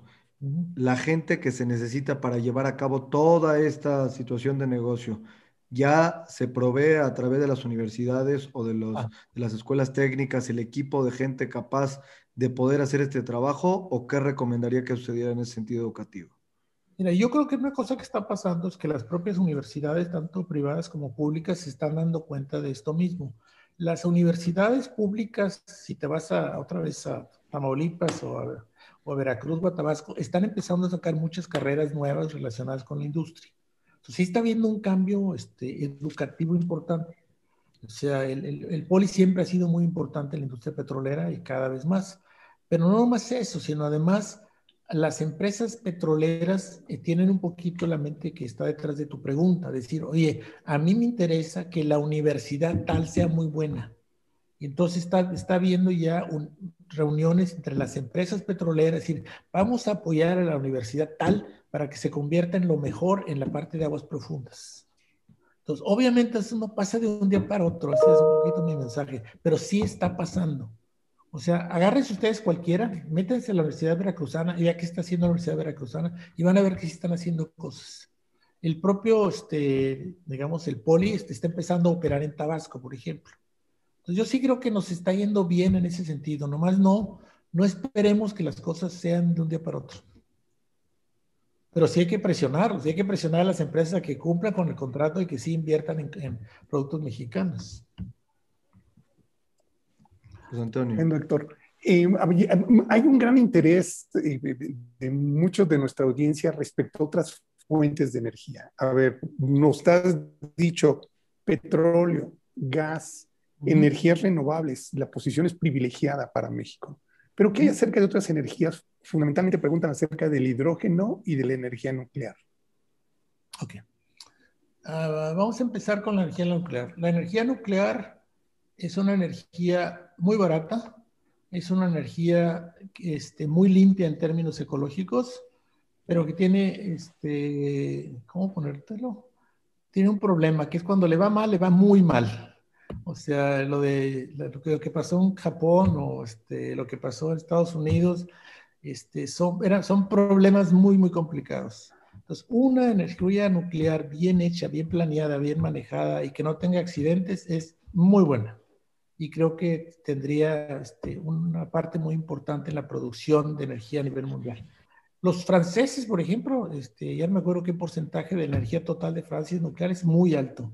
Speaker 1: La gente que se necesita para llevar a cabo toda esta situación de negocio, ¿ya se provee a través de las universidades o de, los, ah. de las escuelas técnicas el equipo de gente capaz de poder hacer este trabajo o qué recomendaría que sucediera en ese sentido educativo?
Speaker 3: Mira, yo creo que una cosa que está pasando es que las propias universidades, tanto privadas como públicas, se están dando cuenta de esto mismo. Las universidades públicas, si te vas a, otra vez a Tamaulipas o a, o Veracruz o a Tabasco, están empezando a sacar muchas carreras nuevas relacionadas con la industria. Entonces, sí está habiendo un cambio este, educativo importante. O sea, el, el, el, poli siempre ha sido muy importante en la industria petrolera y cada vez más. Pero no más eso, sino además las empresas petroleras eh, tienen un poquito la mente que está detrás de tu pregunta, decir, oye, a mí me interesa que la universidad tal sea muy buena. Y entonces está, está viendo ya un, reuniones entre las empresas petroleras, decir, vamos a apoyar a la universidad tal para que se convierta en lo mejor en la parte de aguas profundas. Entonces, obviamente eso no pasa de un día para otro, ese es un poquito mi mensaje, pero sí está pasando. O sea, agárrense ustedes cualquiera, métanse a la Universidad Veracruzana ya que está haciendo la Universidad Veracruzana y van a ver que sí están haciendo cosas. El propio, este, digamos, el poli este, está empezando a operar en Tabasco, por ejemplo. Entonces yo sí creo que nos está yendo bien en ese sentido, nomás no, no esperemos que las cosas sean de un día para otro. Pero sí hay que presionar, sí hay que presionar a las empresas a que cumplan con el contrato y que sí inviertan en, en productos mexicanos.
Speaker 1: Pues Antonio.
Speaker 2: Bueno, Héctor. Eh, hay un gran interés eh, de, de, muchos de nuestra audiencia respecto a otras fuentes de energía. A ver, nos has dicho petróleo, gas, uh -huh. energías renovables, la posición es privilegiada para México. Pero ¿qué hay acerca de otras energías? Fundamentalmente preguntan acerca del hidrógeno y de la energía nuclear.
Speaker 3: Ok. Uh, vamos a empezar con la energía nuclear. La energía nuclear es una energía muy barata, es una energía este, muy limpia en términos ecológicos, pero que tiene, este, ¿cómo ponértelo? Tiene un problema, que es cuando le va mal, le va muy mal. O sea, lo de lo que, pasó en Japón o este, lo que pasó en Estados Unidos, este, son, son problemas muy, muy complicados. Entonces, una energía nuclear bien hecha, bien planeada, bien manejada y que no tenga accidentes es muy buena y creo que tendría este, una parte muy importante en la producción de energía a nivel mundial. Los franceses, por ejemplo, este, ya no me acuerdo qué porcentaje de energía total de Francia es nuclear, es muy alto.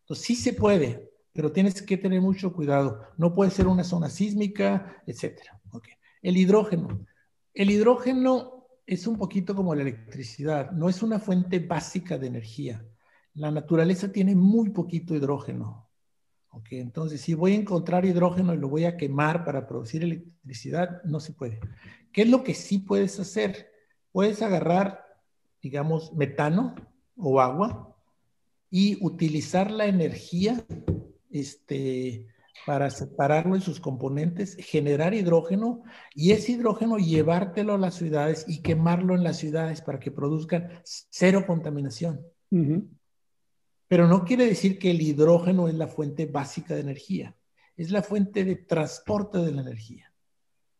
Speaker 3: Entonces sí se puede, pero tienes que tener mucho cuidado. No puede ser una zona sísmica, etc. El hidrógeno. El hidrógeno es un poquito como la electricidad, no es una fuente básica de energía. La naturaleza tiene muy poquito hidrógeno, entonces si voy a encontrar hidrógeno y lo voy a quemar para producir electricidad, no se puede. ¿Qué es lo que sí puedes hacer? Puedes agarrar, digamos, metano o agua y utilizar la energía este, para separarlo en sus componentes, generar hidrógeno y ese hidrógeno llevártelo a las ciudades y quemarlo en las ciudades para que produzcan cero contaminación. Uh -huh. Pero no quiere decir que el hidrógeno es la fuente básica de energía. Es la fuente de transporte de la energía.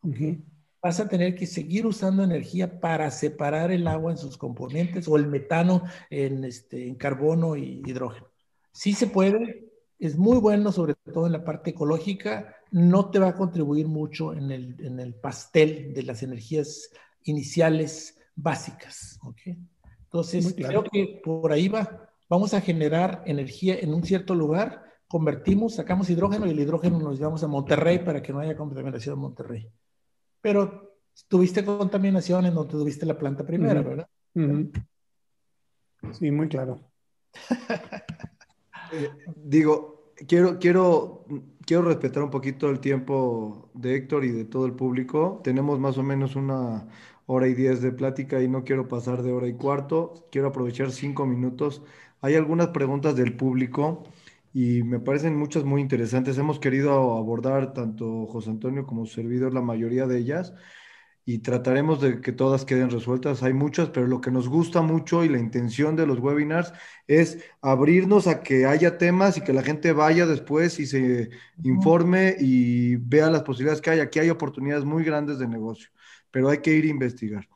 Speaker 3: ¿Okay? vas a tener que seguir usando energía para separar el agua en sus componentes o el metano en, este, en carbono y hidrógeno. Sí se puede, es muy bueno, sobre todo en la parte ecológica, no te va a contribuir mucho en el, en el pastel de las energías iniciales básicas. ¿okay? Entonces, creo que por ahí va. Vamos a generar energía en un cierto lugar, convertimos, sacamos hidrógeno y el hidrógeno nos llevamos a Monterrey para que no haya contaminación en Monterrey pero tuviste contaminación en donde tuviste la planta primera, ¿verdad?
Speaker 2: Sí, muy claro.
Speaker 1: Eh, digo, quiero, quiero, quiero respetar un poquito el tiempo de Héctor y de todo el público. Tenemos más o menos una hora y diez de plática y no quiero pasar de hora y cuarto. Quiero aprovechar cinco minutos. Hay algunas preguntas del público y me parecen muchas muy interesantes. Hemos querido abordar tanto José Antonio como su servidor la mayoría de ellas y trataremos de que todas queden resueltas. Hay muchas, pero lo que nos gusta mucho y la intención de los webinars es abrirnos a que haya temas y que la gente vaya después y se informe y vea las posibilidades que hay. Aquí hay oportunidades muy grandes de negocio, pero hay que ir a investigar.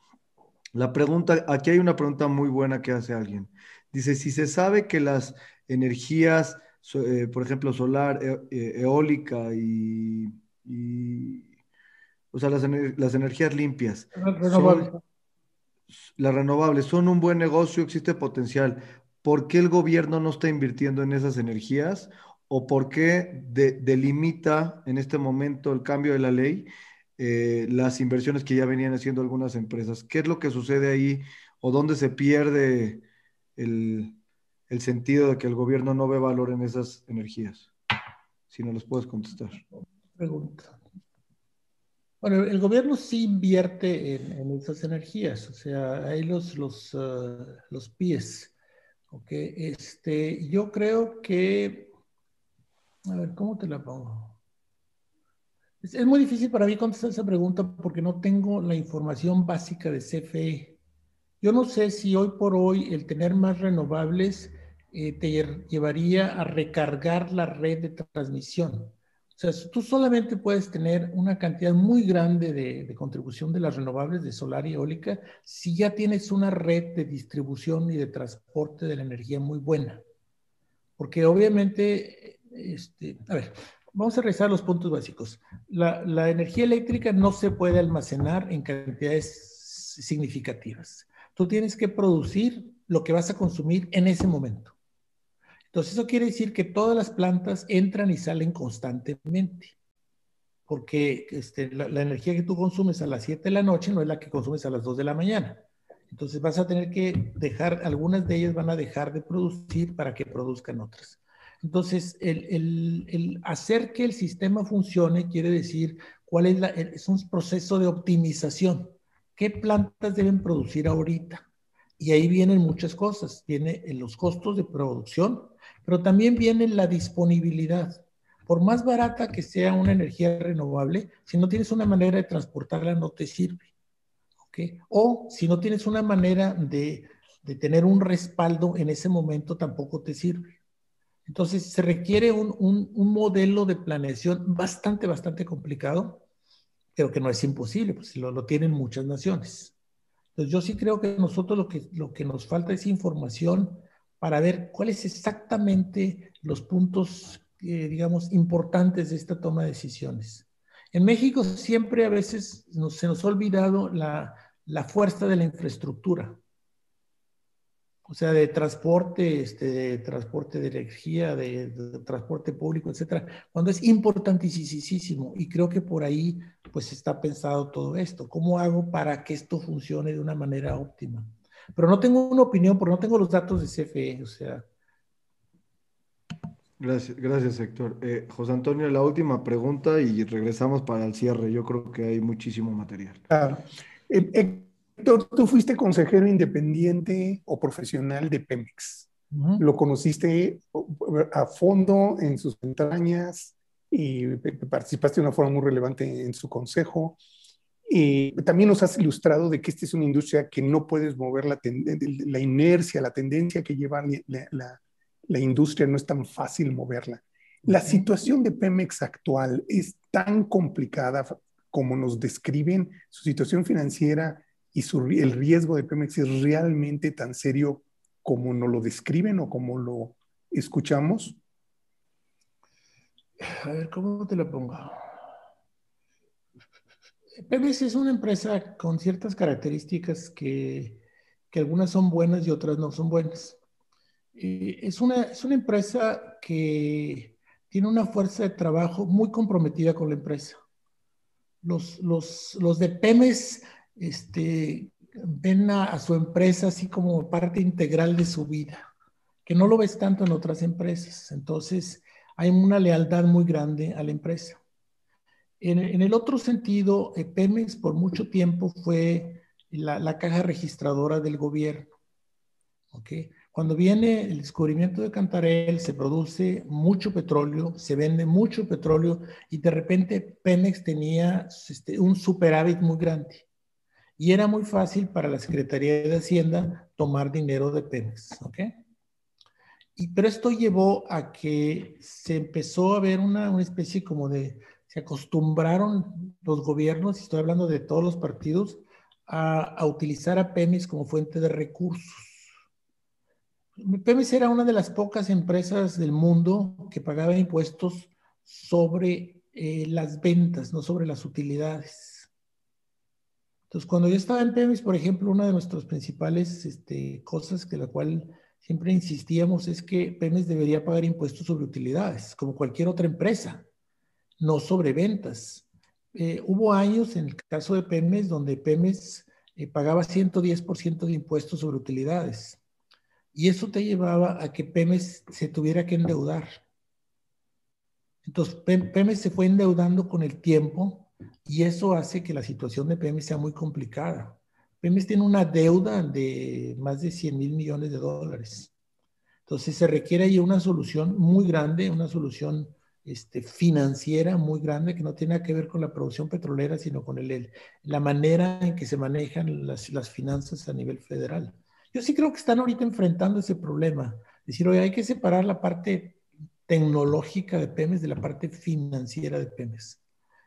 Speaker 1: La pregunta, aquí hay una pregunta muy buena que hace alguien. Dice, si se sabe que las energías eh, por ejemplo, solar, e, e, eólica y, o sea, las, energías limpias. Renovables. las renovables son un buen negocio, existe potencial. ¿Por qué el gobierno no está invirtiendo en esas energías? ¿O por qué delimita en este momento el cambio de la ley eh, las inversiones que ya venían haciendo algunas empresas? ¿Qué es lo que sucede ahí? ¿O dónde se pierde el, el sentido de que el gobierno no ve valor en esas energías? Si no los puedes contestar.
Speaker 3: Pregunta. Bueno, el gobierno sí invierte en, esas energías, o sea, hay los, los, uh, los pies. Okay. Este, yo creo que, a ver, ¿cómo te la pongo? Es, es, muy difícil para mí contestar esa pregunta porque no tengo la información básica de CFE. Yo no sé si hoy por hoy el tener más renovables eh, te llevaría a recargar la red de transmisión. O sea, tú solamente puedes tener una cantidad muy grande de, contribución de las renovables de solar y eólica si ya tienes una red de distribución y de transporte de la energía muy buena. Porque obviamente, este, a ver, vamos a revisar los puntos básicos. La, la energía eléctrica no se puede almacenar en cantidades significativas. Tú tienes que producir lo que vas a consumir en ese momento. Entonces, eso quiere decir que todas las plantas entran y salen constantemente, porque este, la, energía que tú consumes a las 7 de la noche no es la que consumes a las 2 de la mañana. Entonces vas a tener que dejar, algunas de ellas van a dejar de producir para que produzcan otras. Entonces, el, hacer que el sistema funcione quiere decir cuál es la, es un proceso de optimización. ¿Qué plantas deben producir ahorita? Y ahí vienen muchas cosas. Vienen los costos de producción, pero también viene la disponibilidad. Por más barata que sea una energía renovable, si no tienes una manera de transportarla, no te sirve. O si no tienes una manera de, de tener un respaldo en ese momento, tampoco te sirve. Entonces, se requiere un, un, un, modelo de planeación bastante, bastante complicado, pero que no es imposible, pues lo, lo tienen muchas naciones. Entonces, yo sí creo que nosotros lo que, lo que nos falta es información para ver cuáles exactamente los puntos, eh, digamos, importantes de esta toma de decisiones. En México siempre a veces se nos ha olvidado la, fuerza de la infraestructura, o sea, de transporte, este, de transporte de energía, de, transporte público, etcétera, cuando es importantísimo y creo que por ahí pues está pensado todo esto. ¿Cómo hago para que esto funcione de una manera óptima? Pero no tengo una opinión porque no tengo los datos de CFE, o sea.
Speaker 1: Gracias, gracias Héctor. Eh, José Antonio, la última pregunta y regresamos para el cierre. Yo creo que hay muchísimo material.
Speaker 2: Claro. Eh, Héctor, tú fuiste consejero independiente o profesional de Pemex. Lo conociste a fondo en sus entrañas y participaste de una forma muy relevante en su consejo. Y también nos has ilustrado de que esta es una industria que no puedes mover la, la inercia, la tendencia que lleva la, la, industria, no es tan fácil moverla. La situación de Pemex actual es tan complicada, como nos describen su situación financiera y su, el riesgo de Pemex es realmente tan serio como nos lo describen o como lo escuchamos?
Speaker 3: A ver, ¿cómo te lo pongo? Pemex es una empresa con ciertas características que, algunas son buenas y otras no son buenas. Eh, es, una, es una empresa que tiene una fuerza de trabajo muy comprometida con la empresa. Los, los, los de Pemex este, ven a, su empresa así como parte integral de su vida, que no lo ves tanto en otras empresas. Entonces, hay una lealtad muy grande a la empresa. En, el otro sentido, eh, Pemex por mucho tiempo fue la, caja registradora del gobierno. Cuando viene el descubrimiento de Cantarell, se produce mucho petróleo, se vende mucho petróleo y de repente Pemex tenía este, un superávit muy grande. Y era muy fácil para la Secretaría de Hacienda tomar dinero de Pemex. Y, pero esto llevó a que se empezó a ver una, una especie como de se acostumbraron los gobiernos, y estoy hablando de todos los partidos, a, utilizar a Pemex como fuente de recursos. Pemex era una de las pocas empresas del mundo que pagaba impuestos sobre eh, las ventas, no sobre las utilidades. Entonces, cuando yo estaba en Pemex, por ejemplo, una de nuestras principales este, cosas que la cual siempre insistíamos es que Pemex debería pagar impuestos sobre utilidades, como cualquier otra empresa no sobre ventas. Eh, hubo años, en el caso de Pemex, donde Pemex eh, pagaba 110% de impuestos sobre utilidades. Y eso te llevaba a que Pemex se tuviera que endeudar. Entonces, Pemex se fue endeudando con el tiempo y eso hace que la situación de Pemex sea muy complicada. Pemex tiene una deuda de más de 100 mil millones de dólares. Entonces, se requiere ahí una solución muy grande, una solución este, financiera muy grande que no tiene que ver con la producción petrolera, sino con el, la manera en que se manejan las, finanzas a nivel federal. Yo sí creo que están ahorita enfrentando ese problema. Decir, oye, hay que separar la parte tecnológica de Pemex de la parte financiera de Pemex.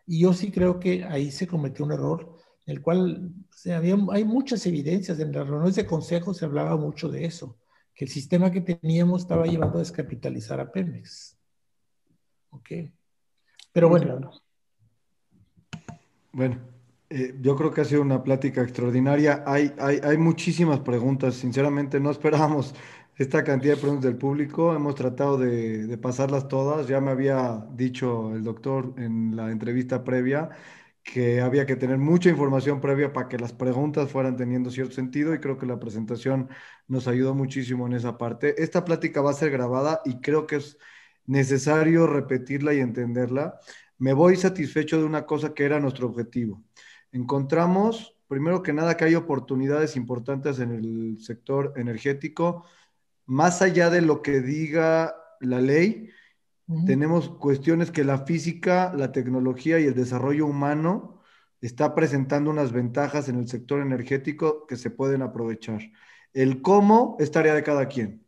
Speaker 3: Y yo sí creo que ahí se cometió un error, el cual había, hay muchas evidencias. En las reuniones de consejo se hablaba mucho de eso, que el sistema que teníamos estaba llevando a descapitalizar a Pemex. Ok. Pero bueno.
Speaker 1: Bueno, eh, yo creo que ha sido una plática extraordinaria. Hay, hay, hay muchísimas preguntas. Sinceramente, no esperábamos esta cantidad de preguntas del público. Hemos tratado de, de, pasarlas todas. Ya me había dicho el doctor en la entrevista previa que había que tener mucha información previa para que las preguntas fueran teniendo cierto sentido y creo que la presentación nos ayudó muchísimo en esa parte. Esta plática va a ser grabada y creo que es necesario repetirla y entenderla, me voy satisfecho de una cosa que era nuestro objetivo. Encontramos, primero que nada, que hay oportunidades importantes en el sector energético, más allá de lo que diga la ley, tenemos cuestiones que la física, la tecnología y el desarrollo humano está presentando unas ventajas en el sector energético que se pueden aprovechar. El cómo es tarea de cada quien.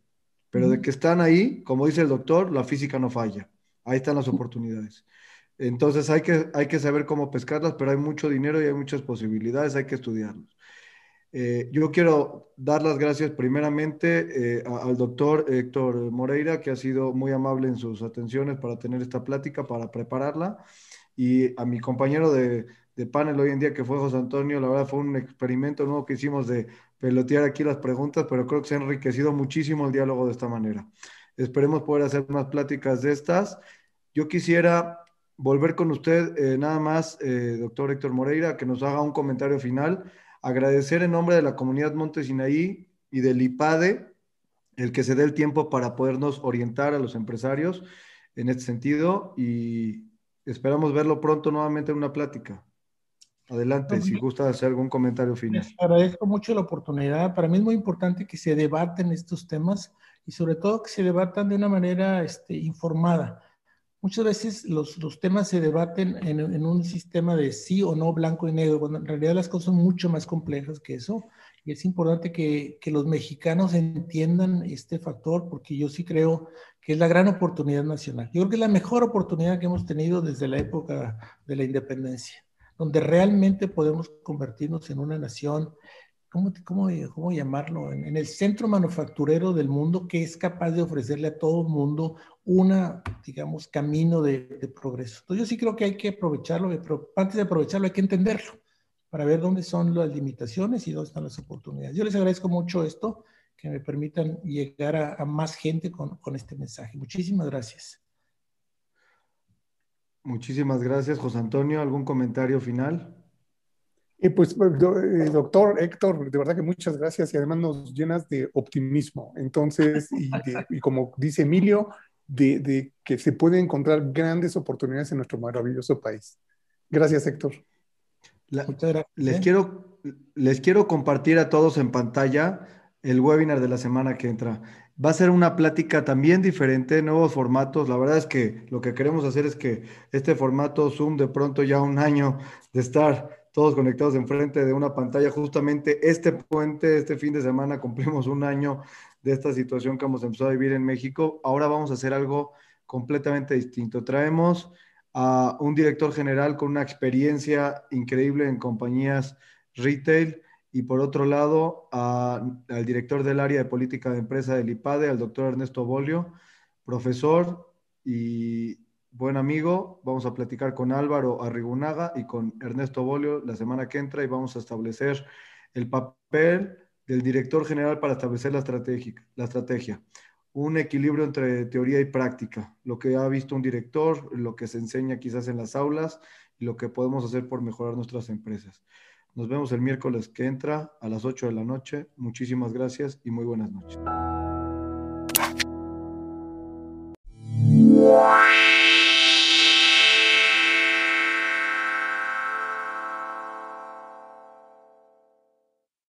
Speaker 1: Pero de que están ahí, como dice el doctor, la física no falla. Ahí están las oportunidades. Entonces hay que, hay que saber cómo pescarlas, pero hay mucho dinero y hay muchas posibilidades, hay que estudiarlos. Eh, yo quiero dar las gracias primeramente eh, al doctor Héctor Moreira, que ha sido muy amable en sus atenciones para tener esta plática, para prepararla, y a mi compañero de, de panel hoy en día, que fue José Antonio, la verdad fue un experimento nuevo que hicimos de pelotear aquí las preguntas, pero creo que se ha enriquecido muchísimo el diálogo de esta manera. Esperemos poder hacer más pláticas de estas. Yo quisiera volver con usted, eh, nada más, eh, doctor Héctor Moreira, que nos haga un comentario final. Agradecer en nombre de la comunidad Montesinaí y del IPADE el que se dé el tiempo para podernos orientar a los empresarios en este sentido y esperamos verlo pronto nuevamente en una plática. Adelante, si gusta hacer algún comentario final. Les
Speaker 3: agradezco mucho la oportunidad. Para mí es muy importante que se debaten estos temas y sobre todo que se debatan de una manera este, informada. Muchas veces los, los temas se debaten en, en, un sistema de sí o no, blanco y negro, cuando en realidad las cosas son mucho más complejas que eso. Y es importante que, que los mexicanos entiendan este factor porque yo sí creo que es la gran oportunidad nacional. Yo creo que es la mejor oportunidad que hemos tenido desde la época de la independencia donde realmente podemos convertirnos en una nación, ¿cómo, cómo, cómo llamarlo? En, el centro manufacturero del mundo que es capaz de ofrecerle a todo el mundo una, digamos, camino de, progreso. Entonces yo sí creo que hay que aprovecharlo, pero antes de aprovecharlo hay que entenderlo para ver dónde son las limitaciones y dónde están las oportunidades. Yo les agradezco mucho esto, que me permitan llegar a, más gente con, con este mensaje. Muchísimas gracias.
Speaker 1: Muchísimas gracias, José Antonio. ¿Algún comentario final?
Speaker 2: Eh, pues, eh, doctor Héctor, de verdad que muchas gracias y además nos llenas de optimismo. Entonces, y, y como dice Emilio, de, de, que se pueden encontrar grandes oportunidades en nuestro maravilloso país. Gracias, Héctor
Speaker 1: les, quiero, les quiero compartir a todos en pantalla el webinar de la semana que entra. Va a ser una plática también diferente, nuevos formatos. La verdad es que lo que queremos hacer es que este formato Zoom de pronto ya un año de estar todos conectados enfrente de una pantalla, justamente este puente, este fin de semana cumplimos un año de esta situación que hemos empezado a vivir en México. Ahora vamos a hacer algo completamente distinto. Traemos a un director general con una experiencia increíble en compañías retail y por otro lado al director del área de política de empresa del IPADE, al doctor Ernesto Bolio, profesor y buen amigo. Vamos a platicar con Álvaro Arrigunaga y con Ernesto Bolio la semana que entra y vamos a establecer el papel del director general para establecer la, la estrategia un equilibrio entre teoría y práctica, lo que ha visto un director, lo que se enseña quizás en las aulas y lo que podemos hacer por mejorar nuestras empresas. Nos vemos el miércoles que entra a las 8 de la noche. Muchísimas gracias y muy buenas noches.